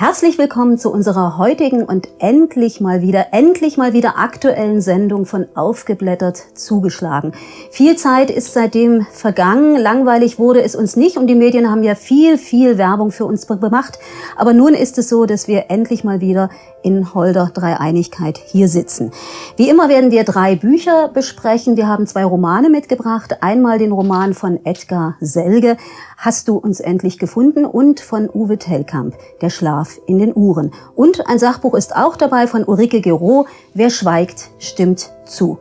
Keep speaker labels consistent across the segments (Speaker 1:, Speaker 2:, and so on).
Speaker 1: Herzlich willkommen zu unserer heutigen und endlich mal wieder, endlich mal wieder aktuellen Sendung von Aufgeblättert zugeschlagen. Viel Zeit ist seitdem vergangen, langweilig wurde es uns nicht und die Medien haben ja viel, viel Werbung für uns gemacht. Aber nun ist es so, dass wir endlich mal wieder in Holder Dreieinigkeit hier sitzen. Wie immer werden wir drei Bücher besprechen. Wir haben zwei Romane mitgebracht. Einmal den Roman von Edgar Selge, Hast du uns endlich gefunden? und von Uwe Tellkamp, Der Schlaf in den Uhren. Und ein Sachbuch ist auch dabei von Ulrike Gero, Wer schweigt, stimmt zu.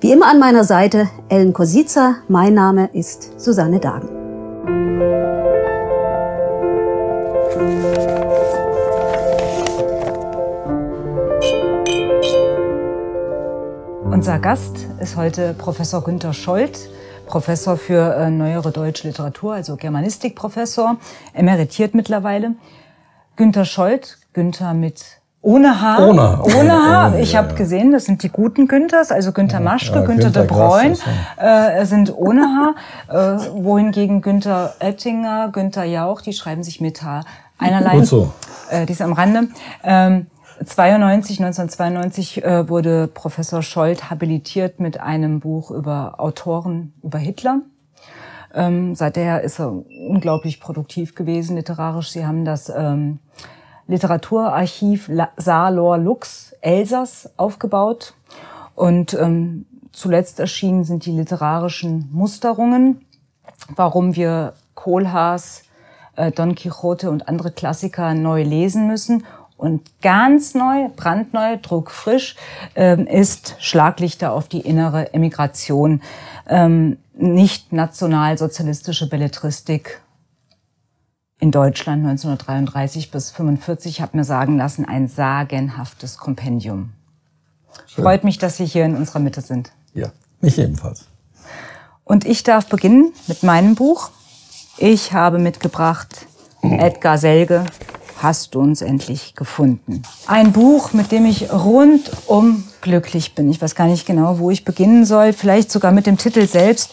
Speaker 1: Wie immer an meiner Seite Ellen Kosica. Mein Name ist Susanne Dagen.
Speaker 2: Unser Gast ist heute Professor Günter Scholz, Professor für äh, neuere deutsche Literatur, also Germanistikprofessor, emeritiert mittlerweile. Günter Scholz, Günter mit ohne Haar.
Speaker 3: Ohne,
Speaker 2: ohne Haar. Ich habe gesehen, das sind die guten Günthers, also Günter Maschke, ja, Günter, Günter de Bruyne äh, sind ohne Haar. Äh, wohingegen Günter Oettinger, Günter Jauch, die schreiben sich mit Haar. Einerlei. Gut so. Äh, dies am Rande. Ähm, 92, 1992 äh, wurde Professor Scholz habilitiert mit einem Buch über Autoren über Hitler. Ähm, seither ist er unglaublich produktiv gewesen literarisch. Sie haben das ähm, Literaturarchiv Salor Lux Elsass aufgebaut und ähm, zuletzt erschienen sind die literarischen Musterungen, warum wir Kohlhaas, äh, Don Quixote und andere Klassiker neu lesen müssen und ganz neu, brandneu, druckfrisch ähm, ist Schlaglichter auf die innere Emigration. Ähm, nicht nationalsozialistische Belletristik in Deutschland 1933 bis 45, habe mir sagen lassen, ein sagenhaftes Kompendium. Schön. Freut mich, dass Sie hier in unserer Mitte sind.
Speaker 3: Ja, mich ebenfalls.
Speaker 2: Und ich darf beginnen mit meinem Buch. Ich habe mitgebracht Edgar Selge, hast du uns endlich gefunden. Ein Buch, mit dem ich rundum glücklich bin. Ich weiß gar nicht genau, wo ich beginnen soll. Vielleicht sogar mit dem Titel selbst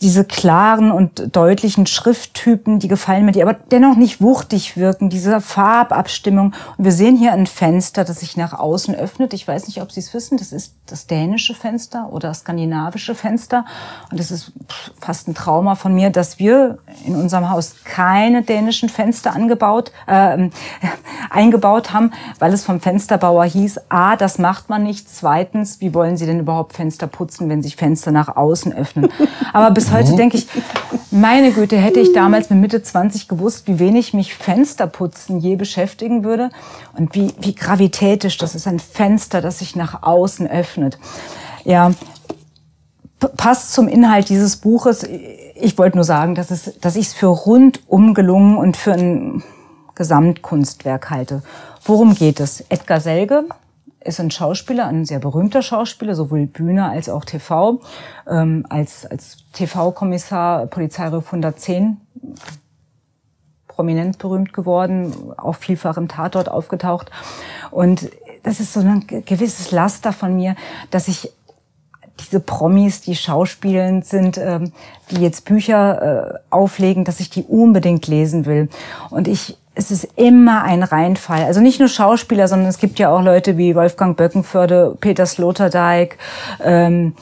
Speaker 2: diese klaren und deutlichen Schrifttypen, die gefallen mir, die aber dennoch nicht wuchtig wirken, diese Farbabstimmung. Und wir sehen hier ein Fenster, das sich nach außen öffnet. Ich weiß nicht, ob Sie es wissen, das ist das dänische Fenster oder das skandinavische Fenster. Und es ist fast ein Trauma von mir, dass wir in unserem Haus keine dänischen Fenster angebaut, äh, eingebaut haben, weil es vom Fensterbauer hieß, a, das macht man nicht, zweitens, wie wollen Sie denn überhaupt Fenster putzen, wenn sich Fenster nach außen öffnen? Aber bis heute mhm. denke ich, meine Güte, hätte ich damals mit Mitte 20 gewusst, wie wenig mich Fensterputzen je beschäftigen würde und wie, wie gravitätisch das ist, ein Fenster, das sich nach außen öffnet. Ja, passt zum Inhalt dieses Buches. Ich wollte nur sagen, dass, es, dass ich es für rundum gelungen und für ein Gesamtkunstwerk halte. Worum geht es? Edgar Selge ist ein Schauspieler, ein sehr berühmter Schauspieler, sowohl Bühne als auch TV. Ähm, als als TV-Kommissar Polizeiruf 110 prominent berühmt geworden, auch vielfach im Tatort aufgetaucht. Und das ist so ein gewisses Laster von mir, dass ich diese Promis, die schauspielend sind, ähm, die jetzt Bücher äh, auflegen, dass ich die unbedingt lesen will. Und ich es ist immer ein Reinfall. Also nicht nur Schauspieler, sondern es gibt ja auch Leute wie Wolfgang Böckenförde, Peter Sloterdijk, ähm,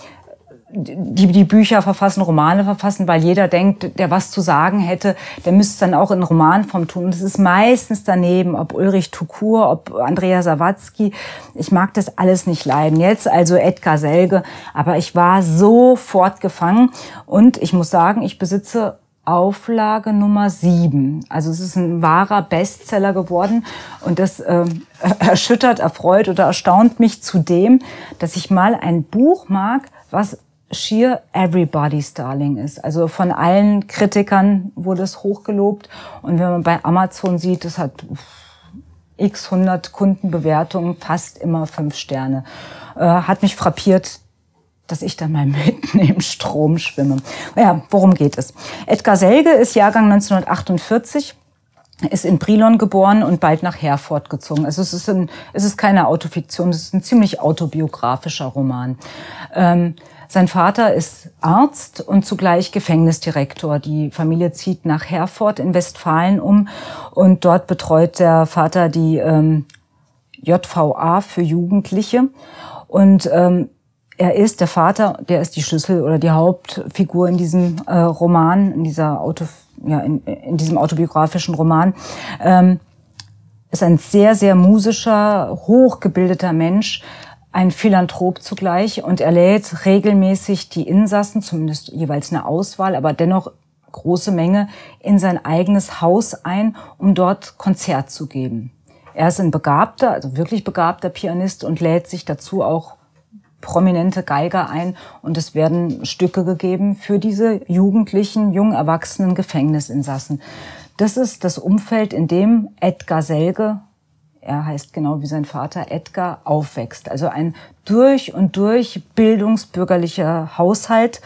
Speaker 2: die die Bücher verfassen, Romane verfassen, weil jeder denkt, der was zu sagen hätte, der müsste es dann auch in Romanform tun. Und es ist meistens daneben, ob Ulrich Tukur, ob Andrea Sawatzki. Ich mag das alles nicht leiden. Jetzt also Edgar Selge. Aber ich war sofort gefangen. Und ich muss sagen, ich besitze Auflage Nummer sieben. Also es ist ein wahrer Bestseller geworden und das äh, erschüttert, erfreut oder erstaunt mich zudem, dass ich mal ein Buch mag, was schier everybody's darling ist. Also von allen Kritikern wurde es hochgelobt und wenn man bei Amazon sieht, es hat x 100 Kundenbewertungen, fast immer fünf Sterne. Äh, hat mich frappiert, dass ich da mal mitten im Strom schwimme. Ja, worum geht es? Edgar Selge ist Jahrgang 1948 ist in Brilon geboren und bald nach Herford gezogen. Also es ist, ein, es ist keine Autofiktion, es ist ein ziemlich autobiografischer Roman. Ähm, Sein Vater ist Arzt und zugleich Gefängnisdirektor. Die Familie zieht nach Herford in Westfalen um und dort betreut der Vater die ähm, JVA für Jugendliche. Und ähm, er ist der Vater, der ist die Schlüssel oder die Hauptfigur in diesem äh, Roman, in dieser Auto, ja, in, in diesem autobiografischen Roman. Ähm, ist ein sehr, sehr musischer, hochgebildeter Mensch, ein Philanthrop zugleich und er lädt regelmäßig die Insassen, zumindest jeweils eine Auswahl, aber dennoch große Menge, in sein eigenes Haus ein, um dort Konzert zu geben. Er ist ein begabter, also wirklich begabter Pianist und lädt sich dazu auch prominente Geiger ein und es werden Stücke gegeben für diese jugendlichen, jung erwachsenen Gefängnisinsassen. Das ist das Umfeld, in dem Edgar Selge, er heißt genau wie sein Vater Edgar, aufwächst. Also ein durch und durch bildungsbürgerlicher Haushalt.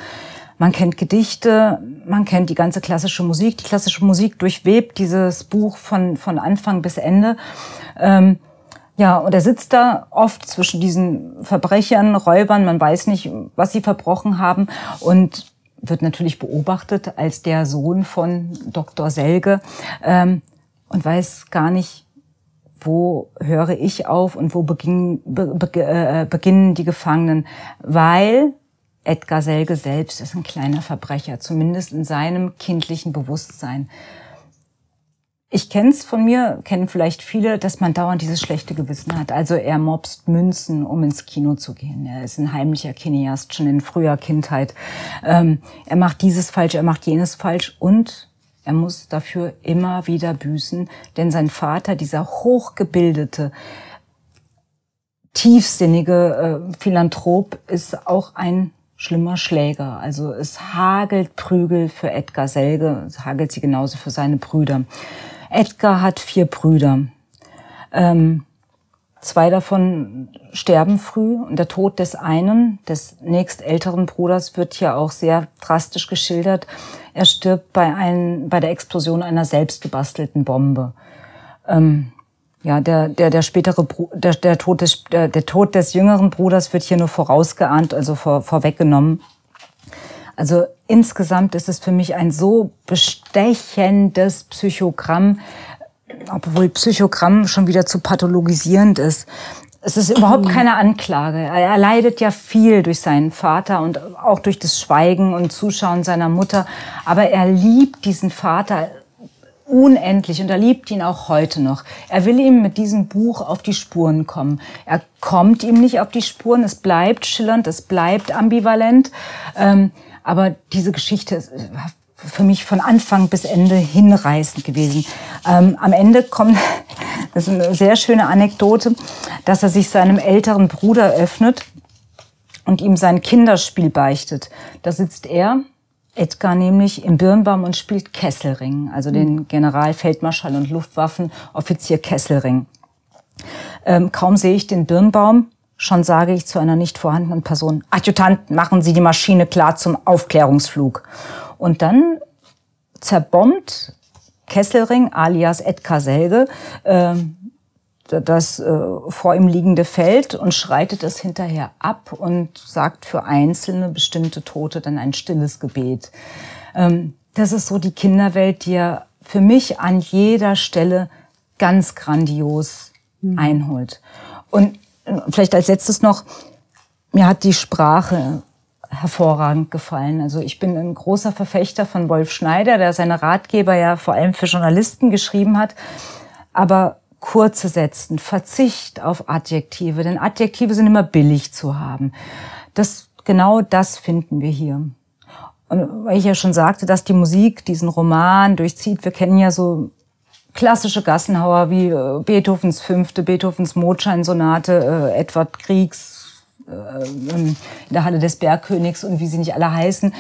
Speaker 2: Man kennt Gedichte, man kennt die ganze klassische Musik. Die klassische Musik durchwebt dieses Buch von, von Anfang bis Ende. Ähm, ja, und er sitzt da oft zwischen diesen Verbrechern, Räubern, man weiß nicht, was sie verbrochen haben. Und wird natürlich beobachtet als der Sohn von Dr. Selge ähm, und weiß gar nicht, wo höre ich auf und wo beginn, be, be, äh, beginnen die Gefangenen, weil Edgar Selge selbst ist ein kleiner Verbrecher, zumindest in seinem kindlichen Bewusstsein. Ich kenne es von mir, kennen vielleicht viele, dass man dauernd dieses schlechte Gewissen hat. Also er mobst Münzen, um ins Kino zu gehen. Er ist ein heimlicher Kineast, schon in früher Kindheit. Ähm, er macht dieses falsch, er macht jenes falsch und er muss dafür immer wieder büßen, denn sein Vater, dieser hochgebildete, tiefsinnige äh, Philanthrop, ist auch ein schlimmer Schläger. Also es hagelt Prügel für Edgar Selge, es hagelt sie genauso für seine Brüder. Edgar hat vier Brüder. Ähm, zwei davon sterben früh und der Tod des einen, des nächstälteren Bruders, wird hier auch sehr drastisch geschildert. Er stirbt bei, ein, bei der Explosion einer selbstgebastelten Bombe. Ähm, ja, der, der, der spätere, der, der, Tod des, der, der Tod des jüngeren Bruders wird hier nur vorausgeahnt, also vor, vorweggenommen. Also insgesamt ist es für mich ein so bestechendes Psychogramm, obwohl Psychogramm schon wieder zu pathologisierend ist. Es ist überhaupt keine Anklage. Er leidet ja viel durch seinen Vater und auch durch das Schweigen und Zuschauen seiner Mutter. Aber er liebt diesen Vater unendlich und er liebt ihn auch heute noch. Er will ihm mit diesem Buch auf die Spuren kommen. Er kommt ihm nicht auf die Spuren. Es bleibt schillernd, es bleibt ambivalent. Ähm, aber diese Geschichte ist äh, für mich von Anfang bis Ende hinreißend gewesen. Ähm, am Ende kommt, das ist eine sehr schöne Anekdote, dass er sich seinem älteren Bruder öffnet und ihm sein Kinderspiel beichtet. Da sitzt er, Edgar nämlich, im Birnbaum und spielt Kesselring, also den hm. Generalfeldmarschall und Luftwaffenoffizier Kesselring. Ähm, kaum sehe ich den Birnbaum, Schon sage ich zu einer nicht vorhandenen Person, Adjutant, machen Sie die Maschine klar zum Aufklärungsflug. Und dann zerbombt Kesselring alias Edgar Selge äh, das äh, vor ihm liegende Feld und schreitet es hinterher ab und sagt für einzelne bestimmte Tote dann ein stilles Gebet. Ähm, das ist so die Kinderwelt, die er für mich an jeder Stelle ganz grandios mhm. einholt. Und vielleicht als letztes noch, mir hat die Sprache hervorragend gefallen. Also ich bin ein großer Verfechter von Wolf Schneider, der seine Ratgeber ja vor allem für Journalisten geschrieben hat. Aber kurze Sätzen, Verzicht auf Adjektive, denn Adjektive sind immer billig zu haben. Das, genau das finden wir hier. Und weil ich ja schon sagte, dass die Musik diesen Roman durchzieht, wir kennen ja so klassische Gassenhauer wie äh, Beethovens Fünfte, Beethovens Mondscheinsonate, äh, Edward Kriegs äh, in der Halle des Bergkönigs und wie sie nicht alle heißen.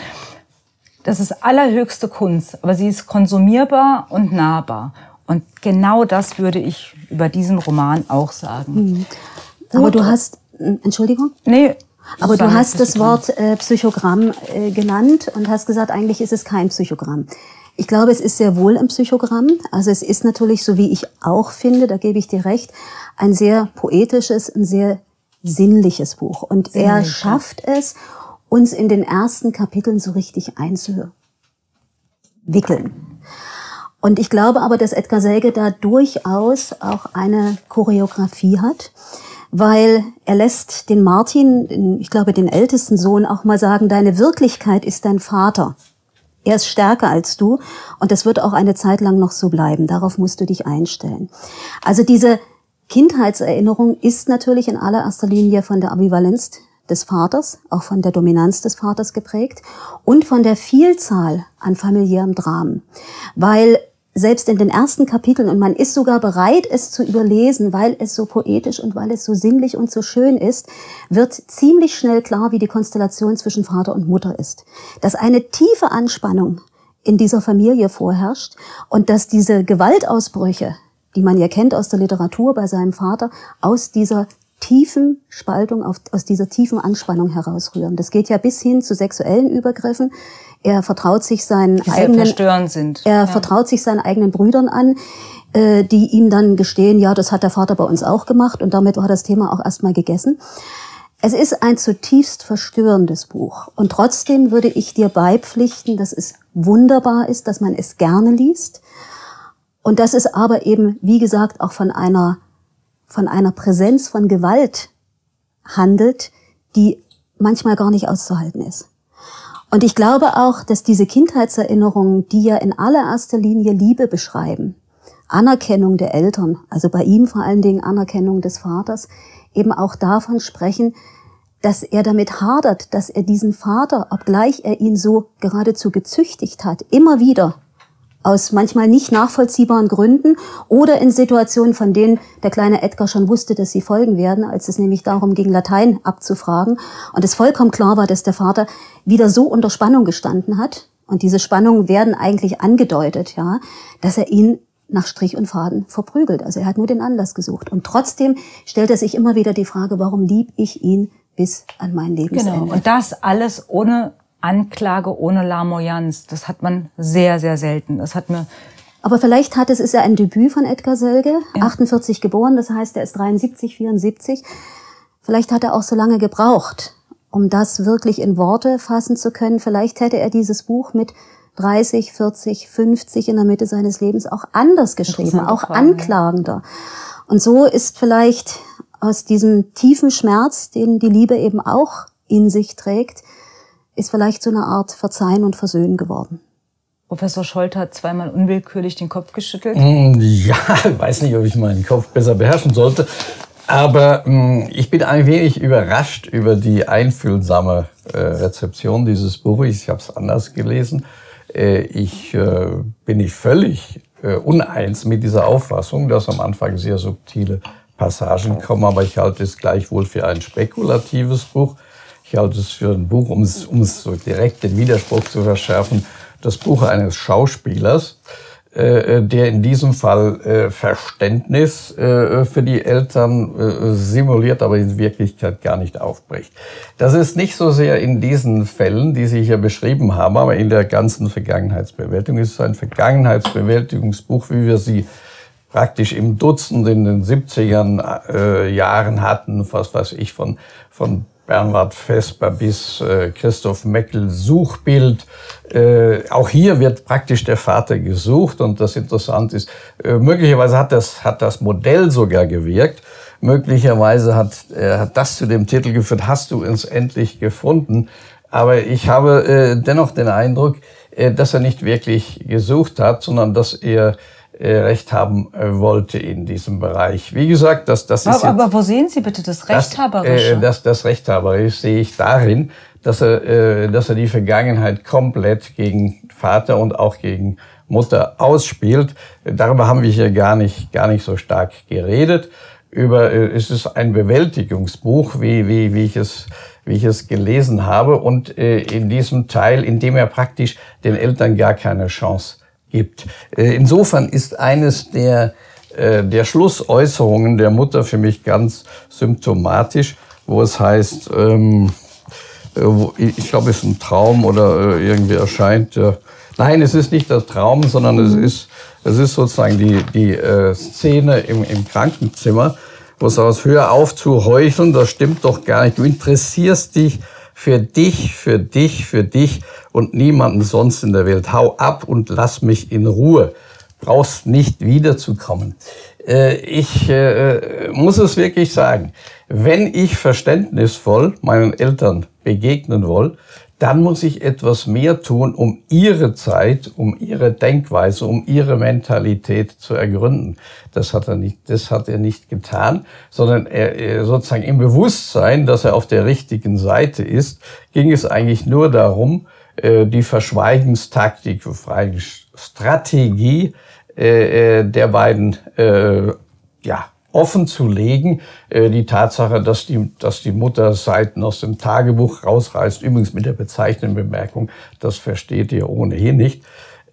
Speaker 2: Das ist allerhöchste Kunst, aber sie ist konsumierbar und nahbar. Und genau das würde ich über diesen Roman auch sagen.
Speaker 1: Mhm. Aber du hast, Entschuldigung?
Speaker 2: Nee,
Speaker 1: aber du hast das Wort äh, Psychogramm äh, genannt und hast gesagt, eigentlich ist es kein Psychogramm. Ich glaube, es ist sehr wohl ein Psychogramm. Also es ist natürlich, so wie ich auch finde, da gebe ich dir recht, ein sehr poetisches, ein sehr sinnliches Buch. Und Sinnlich, er schafft es, uns in den ersten Kapiteln so richtig einzuwickeln. Und ich glaube aber, dass Edgar Selge da durchaus auch eine Choreografie hat, weil er lässt den Martin, ich glaube den ältesten Sohn, auch mal sagen, deine Wirklichkeit ist dein Vater. Er ist stärker als du und das wird auch eine Zeit lang noch so bleiben. Darauf musst du dich einstellen. Also diese Kindheitserinnerung ist natürlich in allererster Linie von der Ambivalenz des Vaters, auch von der Dominanz des Vaters geprägt und von der Vielzahl an familiären Dramen. Weil selbst in den ersten Kapiteln, und man ist sogar bereit, es zu überlesen, weil es so poetisch und weil es so sinnlich und so schön ist, wird ziemlich schnell klar, wie die Konstellation zwischen Vater und Mutter ist. Dass eine tiefe Anspannung in dieser Familie vorherrscht und dass diese Gewaltausbrüche, die man ja kennt aus der Literatur bei seinem Vater, aus dieser tiefen Spaltung, aus dieser tiefen Anspannung herausrühren. Das geht ja bis hin zu sexuellen Übergriffen. Er vertraut sich seinen
Speaker 2: die
Speaker 1: eigenen,
Speaker 2: sind.
Speaker 1: er ja. vertraut sich seinen eigenen Brüdern an, äh, die ihm dann gestehen, ja, das hat der Vater bei uns auch gemacht und damit war das Thema auch erstmal gegessen. Es ist ein zutiefst verstörendes Buch und trotzdem würde ich dir beipflichten, dass es wunderbar ist, dass man es gerne liest und dass es aber eben, wie gesagt, auch von einer von einer Präsenz von Gewalt handelt, die manchmal gar nicht auszuhalten ist. Und ich glaube auch, dass diese Kindheitserinnerungen, die ja in allererster Linie Liebe beschreiben, Anerkennung der Eltern, also bei ihm vor allen Dingen Anerkennung des Vaters, eben auch davon sprechen, dass er damit hadert, dass er diesen Vater, obgleich er ihn so geradezu gezüchtigt hat, immer wieder aus manchmal nicht nachvollziehbaren Gründen oder in Situationen, von denen der kleine Edgar schon wusste, dass sie folgen werden, als es nämlich darum ging, Latein abzufragen und es vollkommen klar war, dass der Vater wieder so unter Spannung gestanden hat und diese Spannungen werden eigentlich angedeutet, ja, dass er ihn nach Strich und Faden verprügelt. Also er hat nur den Anlass gesucht und trotzdem stellt er sich immer wieder die Frage, warum lieb ich ihn bis an mein Lebensende?
Speaker 2: Genau. Und das alles ohne Anklage ohne Larmoyanz. Das hat man sehr, sehr selten. Das hat mir
Speaker 1: aber vielleicht hat es, ist ja ein Debüt von Edgar Selge, ja. 48 geboren, das heißt, er ist 73, 74. Vielleicht hat er auch so lange gebraucht, um das wirklich in Worte fassen zu können. Vielleicht hätte er dieses Buch mit 30, 40, 50 in der Mitte seines Lebens auch anders geschrieben, auch Frage, anklagender. Und so ist vielleicht aus diesem tiefen Schmerz, den die Liebe eben auch in sich trägt, ist vielleicht so eine Art Verzeihen und Versöhnen geworden.
Speaker 2: Professor Scholt hat zweimal unwillkürlich den Kopf geschüttelt.
Speaker 3: Mm, ja, ich weiß nicht, ob ich meinen Kopf besser beherrschen sollte. Aber mh, mm, ich bin ein wenig überrascht über die einfühlsame äh, Rezeption dieses Buches. Ich habe es anders gelesen. Äh, ich äh, bin nicht völlig äh, uneins mit dieser Auffassung, dass am Anfang sehr subtile Passagen kommen, aber ich halte es gleichwohl für ein spekulatives Buch. Ich halte es für ein Buch, um es, um es so direkt den Widerspruch zu verschärfen, das Buch eines Schauspielers, äh, der in diesem Fall äh, Verständnis äh, für die Eltern äh, simuliert, aber in Wirklichkeit gar nicht aufbricht. Das ist nicht so sehr in diesen Fällen, die Sie hier beschrieben haben, aber in der ganzen Vergangenheitsbewältigung. Es ist ein Vergangenheitsbewältigungsbuch, wie wir sie praktisch im Dutzend in den 70er äh, Jahren hatten, was weiß ich, von, von Bernhard Vesper bis äh, Christoph Meckel Suchbild. Äh, auch hier wird praktisch der Vater gesucht und das Interessante ist, äh, möglicherweise hat das, hat das Modell sogar gewirkt. Möglicherweise hat, äh, hat das zu dem Titel geführt, hast du uns endlich gefunden. Aber ich habe äh, dennoch den Eindruck, äh, dass er nicht wirklich gesucht hat, sondern dass er Recht haben äh, wollte in diesem Bereich. Wie gesagt, das, das
Speaker 2: ist. Aber, aber wo sehen Sie bitte das Rechthaberische?
Speaker 3: Das, äh, das, das Rechthaberische sehe ich darin, dass er, äh, dass er die Vergangenheit komplett gegen Vater und auch gegen Mutter ausspielt. Darüber haben wir hier gar nicht, gar nicht so stark geredet. Über, äh, es ist ein Bewältigungsbuch, wie, wie, wie ich es wie ich es gelesen habe. Und äh, in diesem Teil, in dem er praktisch den Eltern gar keine Chance gibt. Äh, insofern ist eines der, äh, der Schlussäußerungen der Mutter für mich ganz symptomatisch, wo es heißt, ähm, äh, ich glaube, es ist ein Traum oder irgendwie erscheint. Nein, es ist nicht der Traum, sondern es ist, es ist sozusagen die, die Szene im, im Krankenzimmer, wo es aus Hör auf zu heucheln, das stimmt doch gar nicht. Du interessierst dich Für dich, für dich, für dich und niemanden sonst in der Welt. Hau ab und lass mich in Ruhe. Brauchst nicht wiederzukommen. Äh, ich äh, muss es wirklich sagen, wenn ich verständnisvoll meinen Eltern begegnen will, dann muss ich etwas mehr tun, um ihre Zeit, um ihre Denkweise, um ihre Mentalität zu ergründen. Das hat er nicht, das hat er nicht getan, sondern er, sozusagen im Bewusstsein, dass er auf der richtigen Seite ist, ging es eigentlich nur darum, äh, die Verschweigenstaktik, Strategie äh, äh, der beiden, ja, offen zu legen. Äh, die Tatsache, dass die, dass die Mutter Seiten aus dem Tagebuch rausreißt, übrigens mit der bezeichnenden Bemerkung, das versteht ihr ohnehin nicht.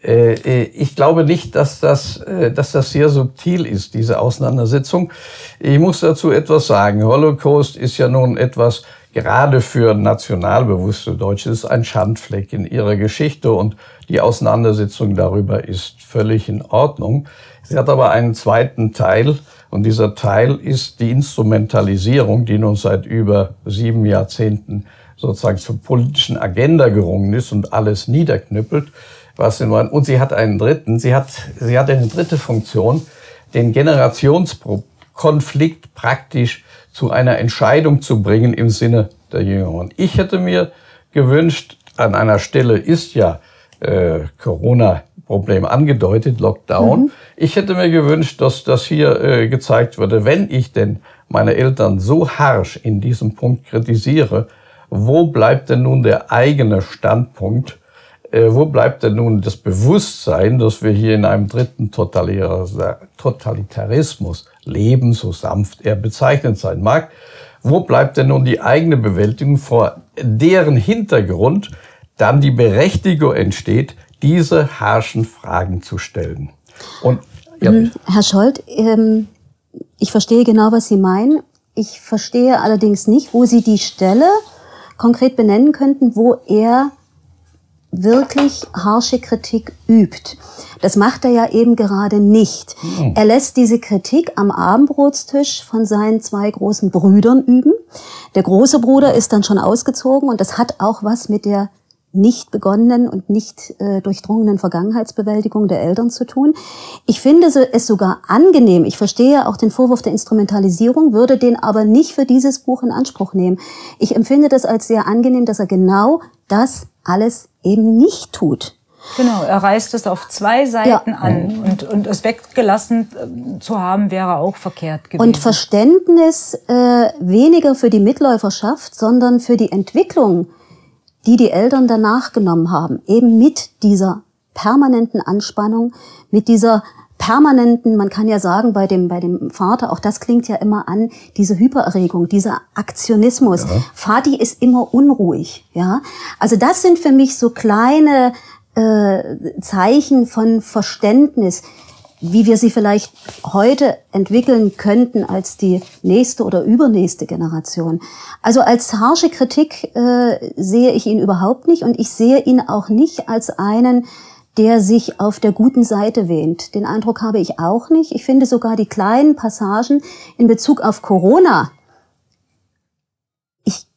Speaker 3: Äh, äh, ich glaube nicht, dass das, dass das sehr subtil ist, diese Auseinandersetzung. Ich muss dazu etwas sagen. Holocaust ist ja nun etwas, gerade für nationalbewusste Deutsche, ist ein Schandfleck in ihrer Geschichte und die Auseinandersetzung darüber ist völlig in Ordnung. Sie hat aber einen zweiten Teil, und dieser Teil ist die Instrumentalisierung, die nun seit über sieben Jahrzehnten sozusagen zur politischen Agenda gerungen ist und alles niederknüppelt. Was und sie hat einen dritten, sie hat, sie hat eine dritte Funktion, den Generationskonflikt praktisch zu einer Entscheidung zu bringen im Sinne der Jüngeren. Ich hätte mir gewünscht, an einer Stelle ist ja äh, Corona Problem angedeutet, Lockdown. Mhm. Ich hätte mir gewünscht, dass das hier äh, gezeigt würde, wenn ich denn meine Eltern so harsch in diesem Punkt kritisiere, wo bleibt denn nun der eigene Standpunkt? Äh, wo bleibt denn nun das Bewusstsein, dass wir hier in einem dritten Totalitarismus leben, so sanft er bezeichnet sein mag? Wo bleibt denn nun die eigene Bewältigung, vor deren Hintergrund dann die Berechtigung entsteht, diese harschen Fragen zu stellen.
Speaker 1: Und, ja, mhm. Herr Scholz, ähm, ich verstehe genau, was Sie meinen. Ich verstehe allerdings nicht, wo Sie die Stelle konkret benennen könnten, wo er wirklich harsche Kritik übt. Das macht er ja eben gerade nicht. Mhm. Er lässt diese Kritik am Abendbrotstisch von seinen zwei großen Brüdern üben. Der große Bruder ist dann schon ausgezogen und das hat auch was mit der nicht begonnenen und nicht äh, durchdrungenen Vergangenheitsbewältigung der Eltern zu tun. Ich finde es sogar angenehm. Ich verstehe auch den Vorwurf der Instrumentalisierung, würde den aber nicht für dieses Buch in Anspruch nehmen. Ich empfinde das als sehr angenehm, dass er genau das alles eben nicht tut.
Speaker 2: Genau, er reißt es auf zwei Seiten ja. an und, und es weggelassen äh, zu haben, wäre auch verkehrt gewesen.
Speaker 1: Und Verständnis äh, weniger für die Mitläuferschaft, sondern für die Entwicklung die die Eltern danach genommen haben, eben mit dieser permanenten Anspannung, mit dieser permanenten, man kann ja sagen, bei dem, bei dem Vater, auch das klingt ja immer an, diese Hypererregung, dieser Aktionismus. Ja. Vati ist immer unruhig, ja. Also das sind für mich so kleine äh, Zeichen von Verständnis, wie wir sie vielleicht heute entwickeln könnten als die nächste oder übernächste Generation. Also als harsche Kritik äh, sehe ich ihn überhaupt nicht und ich sehe ihn auch nicht als einen, der sich auf der guten Seite wähnt. Den Eindruck habe ich auch nicht. Ich finde sogar die kleinen Passagen in Bezug auf Corona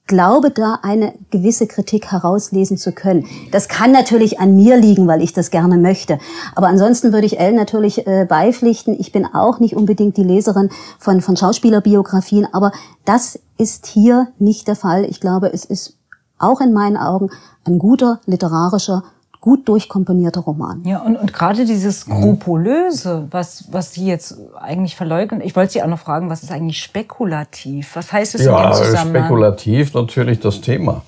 Speaker 1: glaube, da eine gewisse Kritik herauslesen zu können. Das kann natürlich an mir liegen, weil ich das gerne möchte. Aber ansonsten würde ich Elle natürlich äh, beipflichten. Ich bin auch nicht unbedingt die Leserin von, von Schauspielerbiografien, aber das ist hier nicht der Fall. Ich glaube, es ist auch in meinen Augen ein guter literarischer gut durchkomponierter Roman.
Speaker 2: Ja, und, und gerade dieses mhm. Skrupulöse, was, was Sie jetzt eigentlich verleugnen, ich wollte Sie auch noch fragen, was ist eigentlich spekulativ? Was heißt es
Speaker 3: ja, in dem Zusammenhang? Spekulativ natürlich das Thema,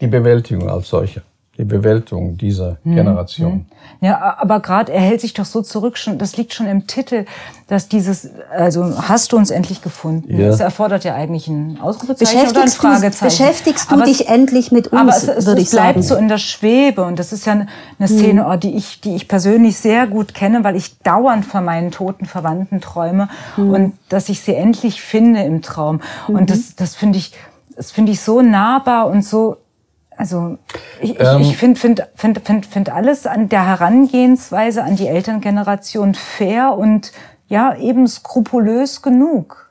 Speaker 3: die Bewältigung als solche die Bewältigung dieser hm, Generation. Hm.
Speaker 2: Ja, aber gerade er hält sich doch so zurück, schon, das liegt schon im Titel, dass dieses, also hast du uns endlich gefunden. Ja. Das erfordert ja eigentlich ein Ausrufezeichen oder ein Fragezeichen.
Speaker 1: beschäftigst du aber dich es, endlich mit uns,
Speaker 2: aber es, es, würde ich sagen. bleibt so in der Schwebe und das ist ja eine, eine Szene, hm. die ich, die ich persönlich sehr gut kenne, weil ich dauernd von meinen toten Verwandten träume hm. und dass ich sie endlich finde im Traum. Und mhm. das, das finde ich, das finde ich so nahbar und so also ich, ähm, ich finde find, find, find, find alles an der Herangehensweise an die Elterngeneration fair und ja eben skrupulös genug.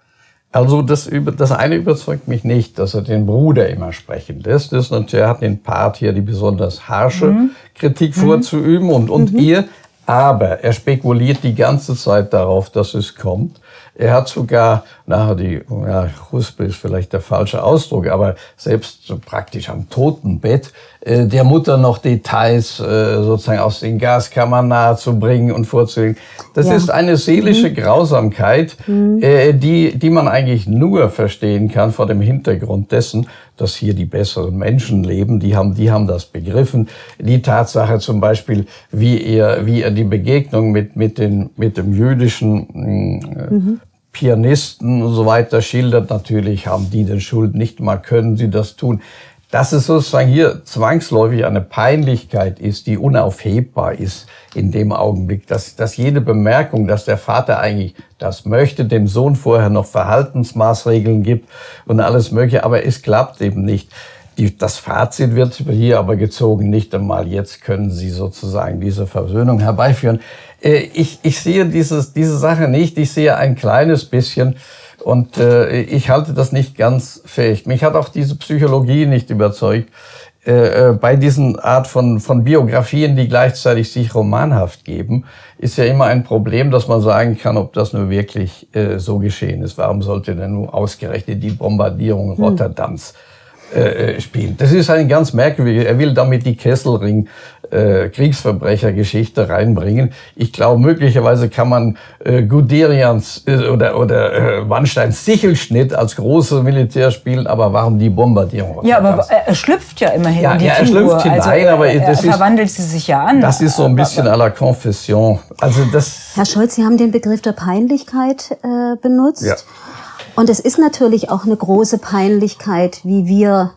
Speaker 3: Also das, das eine überzeugt mich nicht, dass er den Bruder immer sprechen lässt. Das ist, er hat den Part hier, die besonders harsche mhm. Kritik vorzuüben und, und mhm. ihr. Aber er spekuliert die ganze Zeit darauf, dass es kommt. Er hat sogar, nachher die, ja, Huspe ist vielleicht der falsche Ausdruck, aber selbst so praktisch am Totenbett äh, der Mutter noch Details äh, sozusagen aus den Gaskammern nahezubringen und vorzulegen. Das ja. ist eine seelische mhm. Grausamkeit, mhm. Äh, die, die man eigentlich nur verstehen kann vor dem Hintergrund dessen, dass hier die besseren Menschen leben. Die haben, die haben das begriffen. Die Tatsache zum Beispiel, wie er, wie er die Begegnung mit, mit, den, mit dem jüdischen äh, mhm. Pianisten und so weiter schildert. Natürlich haben die den Schuld nicht mal, können sie das tun. Dass es sozusagen hier zwangsläufig eine Peinlichkeit ist, die unaufhebbar ist in dem Augenblick, dass, dass jede Bemerkung, dass der Vater eigentlich das möchte, dem Sohn vorher noch Verhaltensmaßregeln gibt und alles mögliche, aber es klappt eben nicht. Die, das Fazit wird hier aber gezogen, nicht einmal jetzt können Sie sozusagen diese Versöhnung herbeiführen. Äh, ich, ich sehe dieses, diese Sache nicht. Ich sehe ein kleines bisschen und äh, ich halte das nicht ganz fähig. Mich hat auch diese Psychologie nicht überzeugt. Äh, äh, bei diesen Art von, von Biografien, die gleichzeitig sich romanhaft geben, ist ja immer ein Problem, dass man sagen kann, ob das nur wirklich äh, so geschehen ist. Warum sollte denn nur ausgerechnet die Bombardierung hm. Rotterdams äh, äh, spielen? Das ist ein ganz merkwürdig. Er will damit die Kesselring äh, Kriegsverbrechergeschichte reinbringen. Ich glaube, möglicherweise kann man äh, Guderians äh, oder, oder äh, Wannsteins Sichelschnitt als große Militär spielen, aber warum die Bombardierung?
Speaker 2: Ja, aber er schlüpft ja immerhin
Speaker 3: ja, in die ja, er schlüpft hinein, also,
Speaker 2: aber er, das er verwandelt sie sich ja an.
Speaker 3: Das ist so ein bisschen à la Confession. Also das
Speaker 1: Herr Scholz, Sie haben den Begriff der Peinlichkeit äh, benutzt. Ja. Und es ist natürlich auch eine große Peinlichkeit, wie wir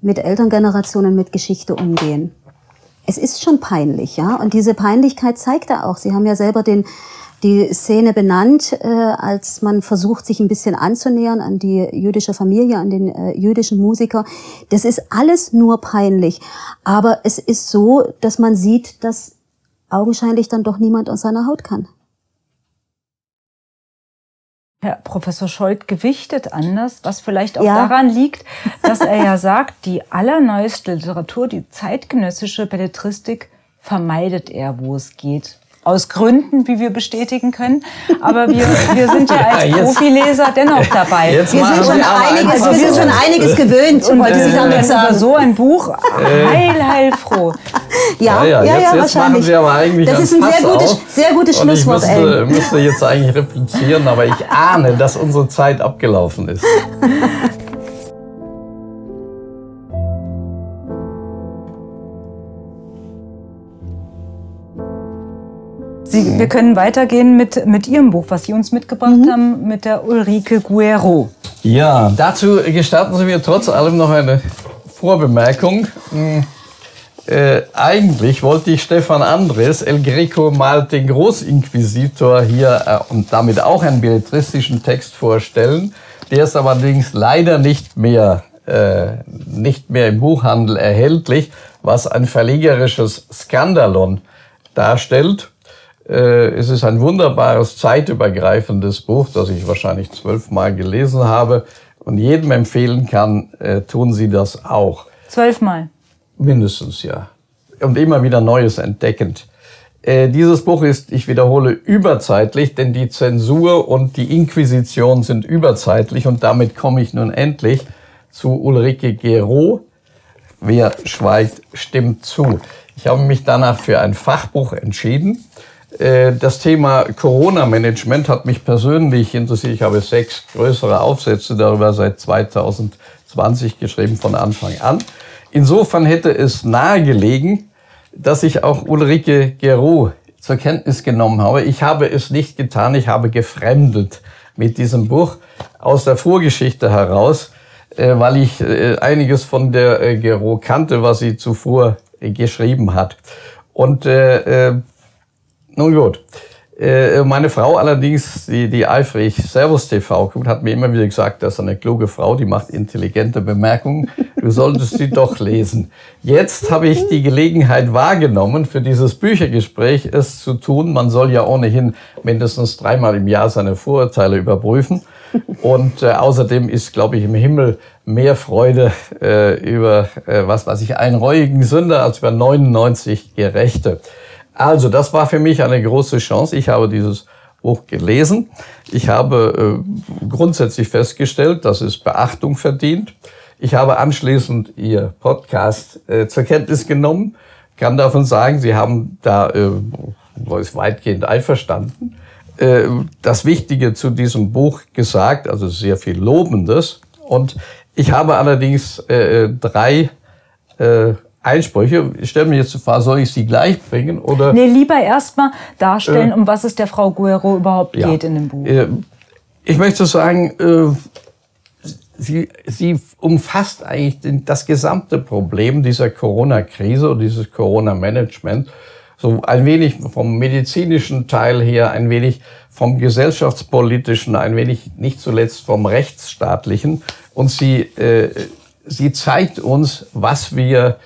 Speaker 1: mit Elterngenerationen mit Geschichte umgehen es ist schon peinlich, ja. Und diese Peinlichkeit zeigt er auch. Sie haben ja selber den, die Szene benannt, äh, als man versucht, sich ein bisschen anzunähern an die jüdische Familie, an den äh, jüdischen Musiker. Das ist alles nur peinlich. Aber es ist so, dass man sieht, dass augenscheinlich dann doch niemand aus seiner Haut kann.
Speaker 2: Herr Professor Scholz gewichtet anders, was vielleicht auch ja. daran liegt, dass er ja sagt, die allerneueste Literatur, die zeitgenössische Belletristik, vermeidet er, wo es geht aus Gründen, wie wir bestätigen können. Aber wir, wir sind ja als ja, Profileser dennoch dabei.
Speaker 1: wir sind schon einiges, wir sind schon einiges gewöhnt,
Speaker 2: und, wollte äh, Sie damit sagen. so ein Buch äh. heil, heilfroh.
Speaker 1: Ja, ja, ja, ja, jetzt, jetzt machen
Speaker 3: Sie aber eigentlich
Speaker 1: Das ist ein sehr gutes, sehr gutes Schlusswort.
Speaker 3: Ich müsste, müsste jetzt eigentlich replizieren, aber ich ahne, dass unsere Zeit abgelaufen ist.
Speaker 2: Sie, mhm. Wir können weitergehen mit, mit Ihrem Buch, was Sie uns mitgebracht mhm. haben, mit der Ulrike Guerro.
Speaker 3: Ja, dazu gestatten Sie mir trotz allem noch eine Vorbemerkung. Hm, äh, eigentlich wollte ich Stefan Andres, El Greco malt den Großinquisitor hier äh, und damit auch einen belletristischen Text vorstellen. Der ist allerdings leider nicht mehr, äh, nicht mehr im Buchhandel erhältlich, was ein verlegerisches Skandalon darstellt. Äh, es ist ein wunderbares, zeitübergreifendes Buch, das ich wahrscheinlich zwölfmal gelesen habe und jedem empfehlen kann, äh, tun Sie das auch.
Speaker 2: Zwölfmal?
Speaker 3: Mindestens, ja. Und immer wieder Neues entdeckend. Äh, dieses Buch ist, ich wiederhole, überzeitlich, denn die Zensur und die Inquisition sind überzeitlich und damit komme ich nun endlich zu Ulrike Gero. Wer schweigt, stimmt zu. Ich habe mich danach für ein Fachbuch entschieden das Thema Corona-Management hat mich persönlich interessiert. Ich habe sechs größere Aufsätze darüber seit 2020 geschrieben von Anfang an. Insofern hätte es nahegelegen, dass ich auch Ulrike Gero zur Kenntnis genommen habe. Ich habe es nicht getan, ich habe gefremdelt mit diesem Buch aus der Vorgeschichte heraus, äh, weil ich äh, einiges von der Gero kannte, was sie zuvor geschrieben hat. Und äh, nun gut. Äh, meine Frau allerdings, die, die eifrig Servus TV guckt, hat mir immer wieder gesagt, das ist eine kluge Frau, die macht intelligente Bemerkungen. du solltest sie doch lesen. Jetzt habe ich die Gelegenheit wahrgenommen, für dieses Büchergespräch es zu tun. Man soll ja ohnehin mindestens dreimal im Jahr seine Vorurteile überprüfen. Und äh, außerdem ist, glaube ich, im Himmel mehr Freude äh, über, äh, was weiß ich, einen reuigen Sünder als über 99 Gerechte. Also, das war für mich eine große Chance. Ich habe dieses Buch gelesen. Ich habe äh, grundsätzlich festgestellt, dass es Beachtung verdient. Ich habe anschließend Ihr Podcast äh, zur Kenntnis genommen, kann davon sagen, Sie haben da äh, ist weitgehend einverstanden. Äh, das Wichtige zu diesem Buch gesagt, also sehr viel Lobendes. Und ich habe allerdings äh, drei äh, Einsprüche. Ich stelle mir jetzt die Frage, soll ich sie gleich bringen? Oder,
Speaker 2: nee, lieber erstmal darstellen, äh, um was es der Frau Guerrero überhaupt ja, geht in dem Buch. Äh,
Speaker 3: ich möchte sagen, äh, sie, sie umfasst eigentlich das gesamte Problem dieser Corona-Krise und dieses Corona-Management. So ein wenig vom medizinischen Teil her, ein wenig vom gesellschaftspolitischen, ein wenig nicht zuletzt vom rechtsstaatlichen. Und sie, äh, sie zeigt uns, was wir,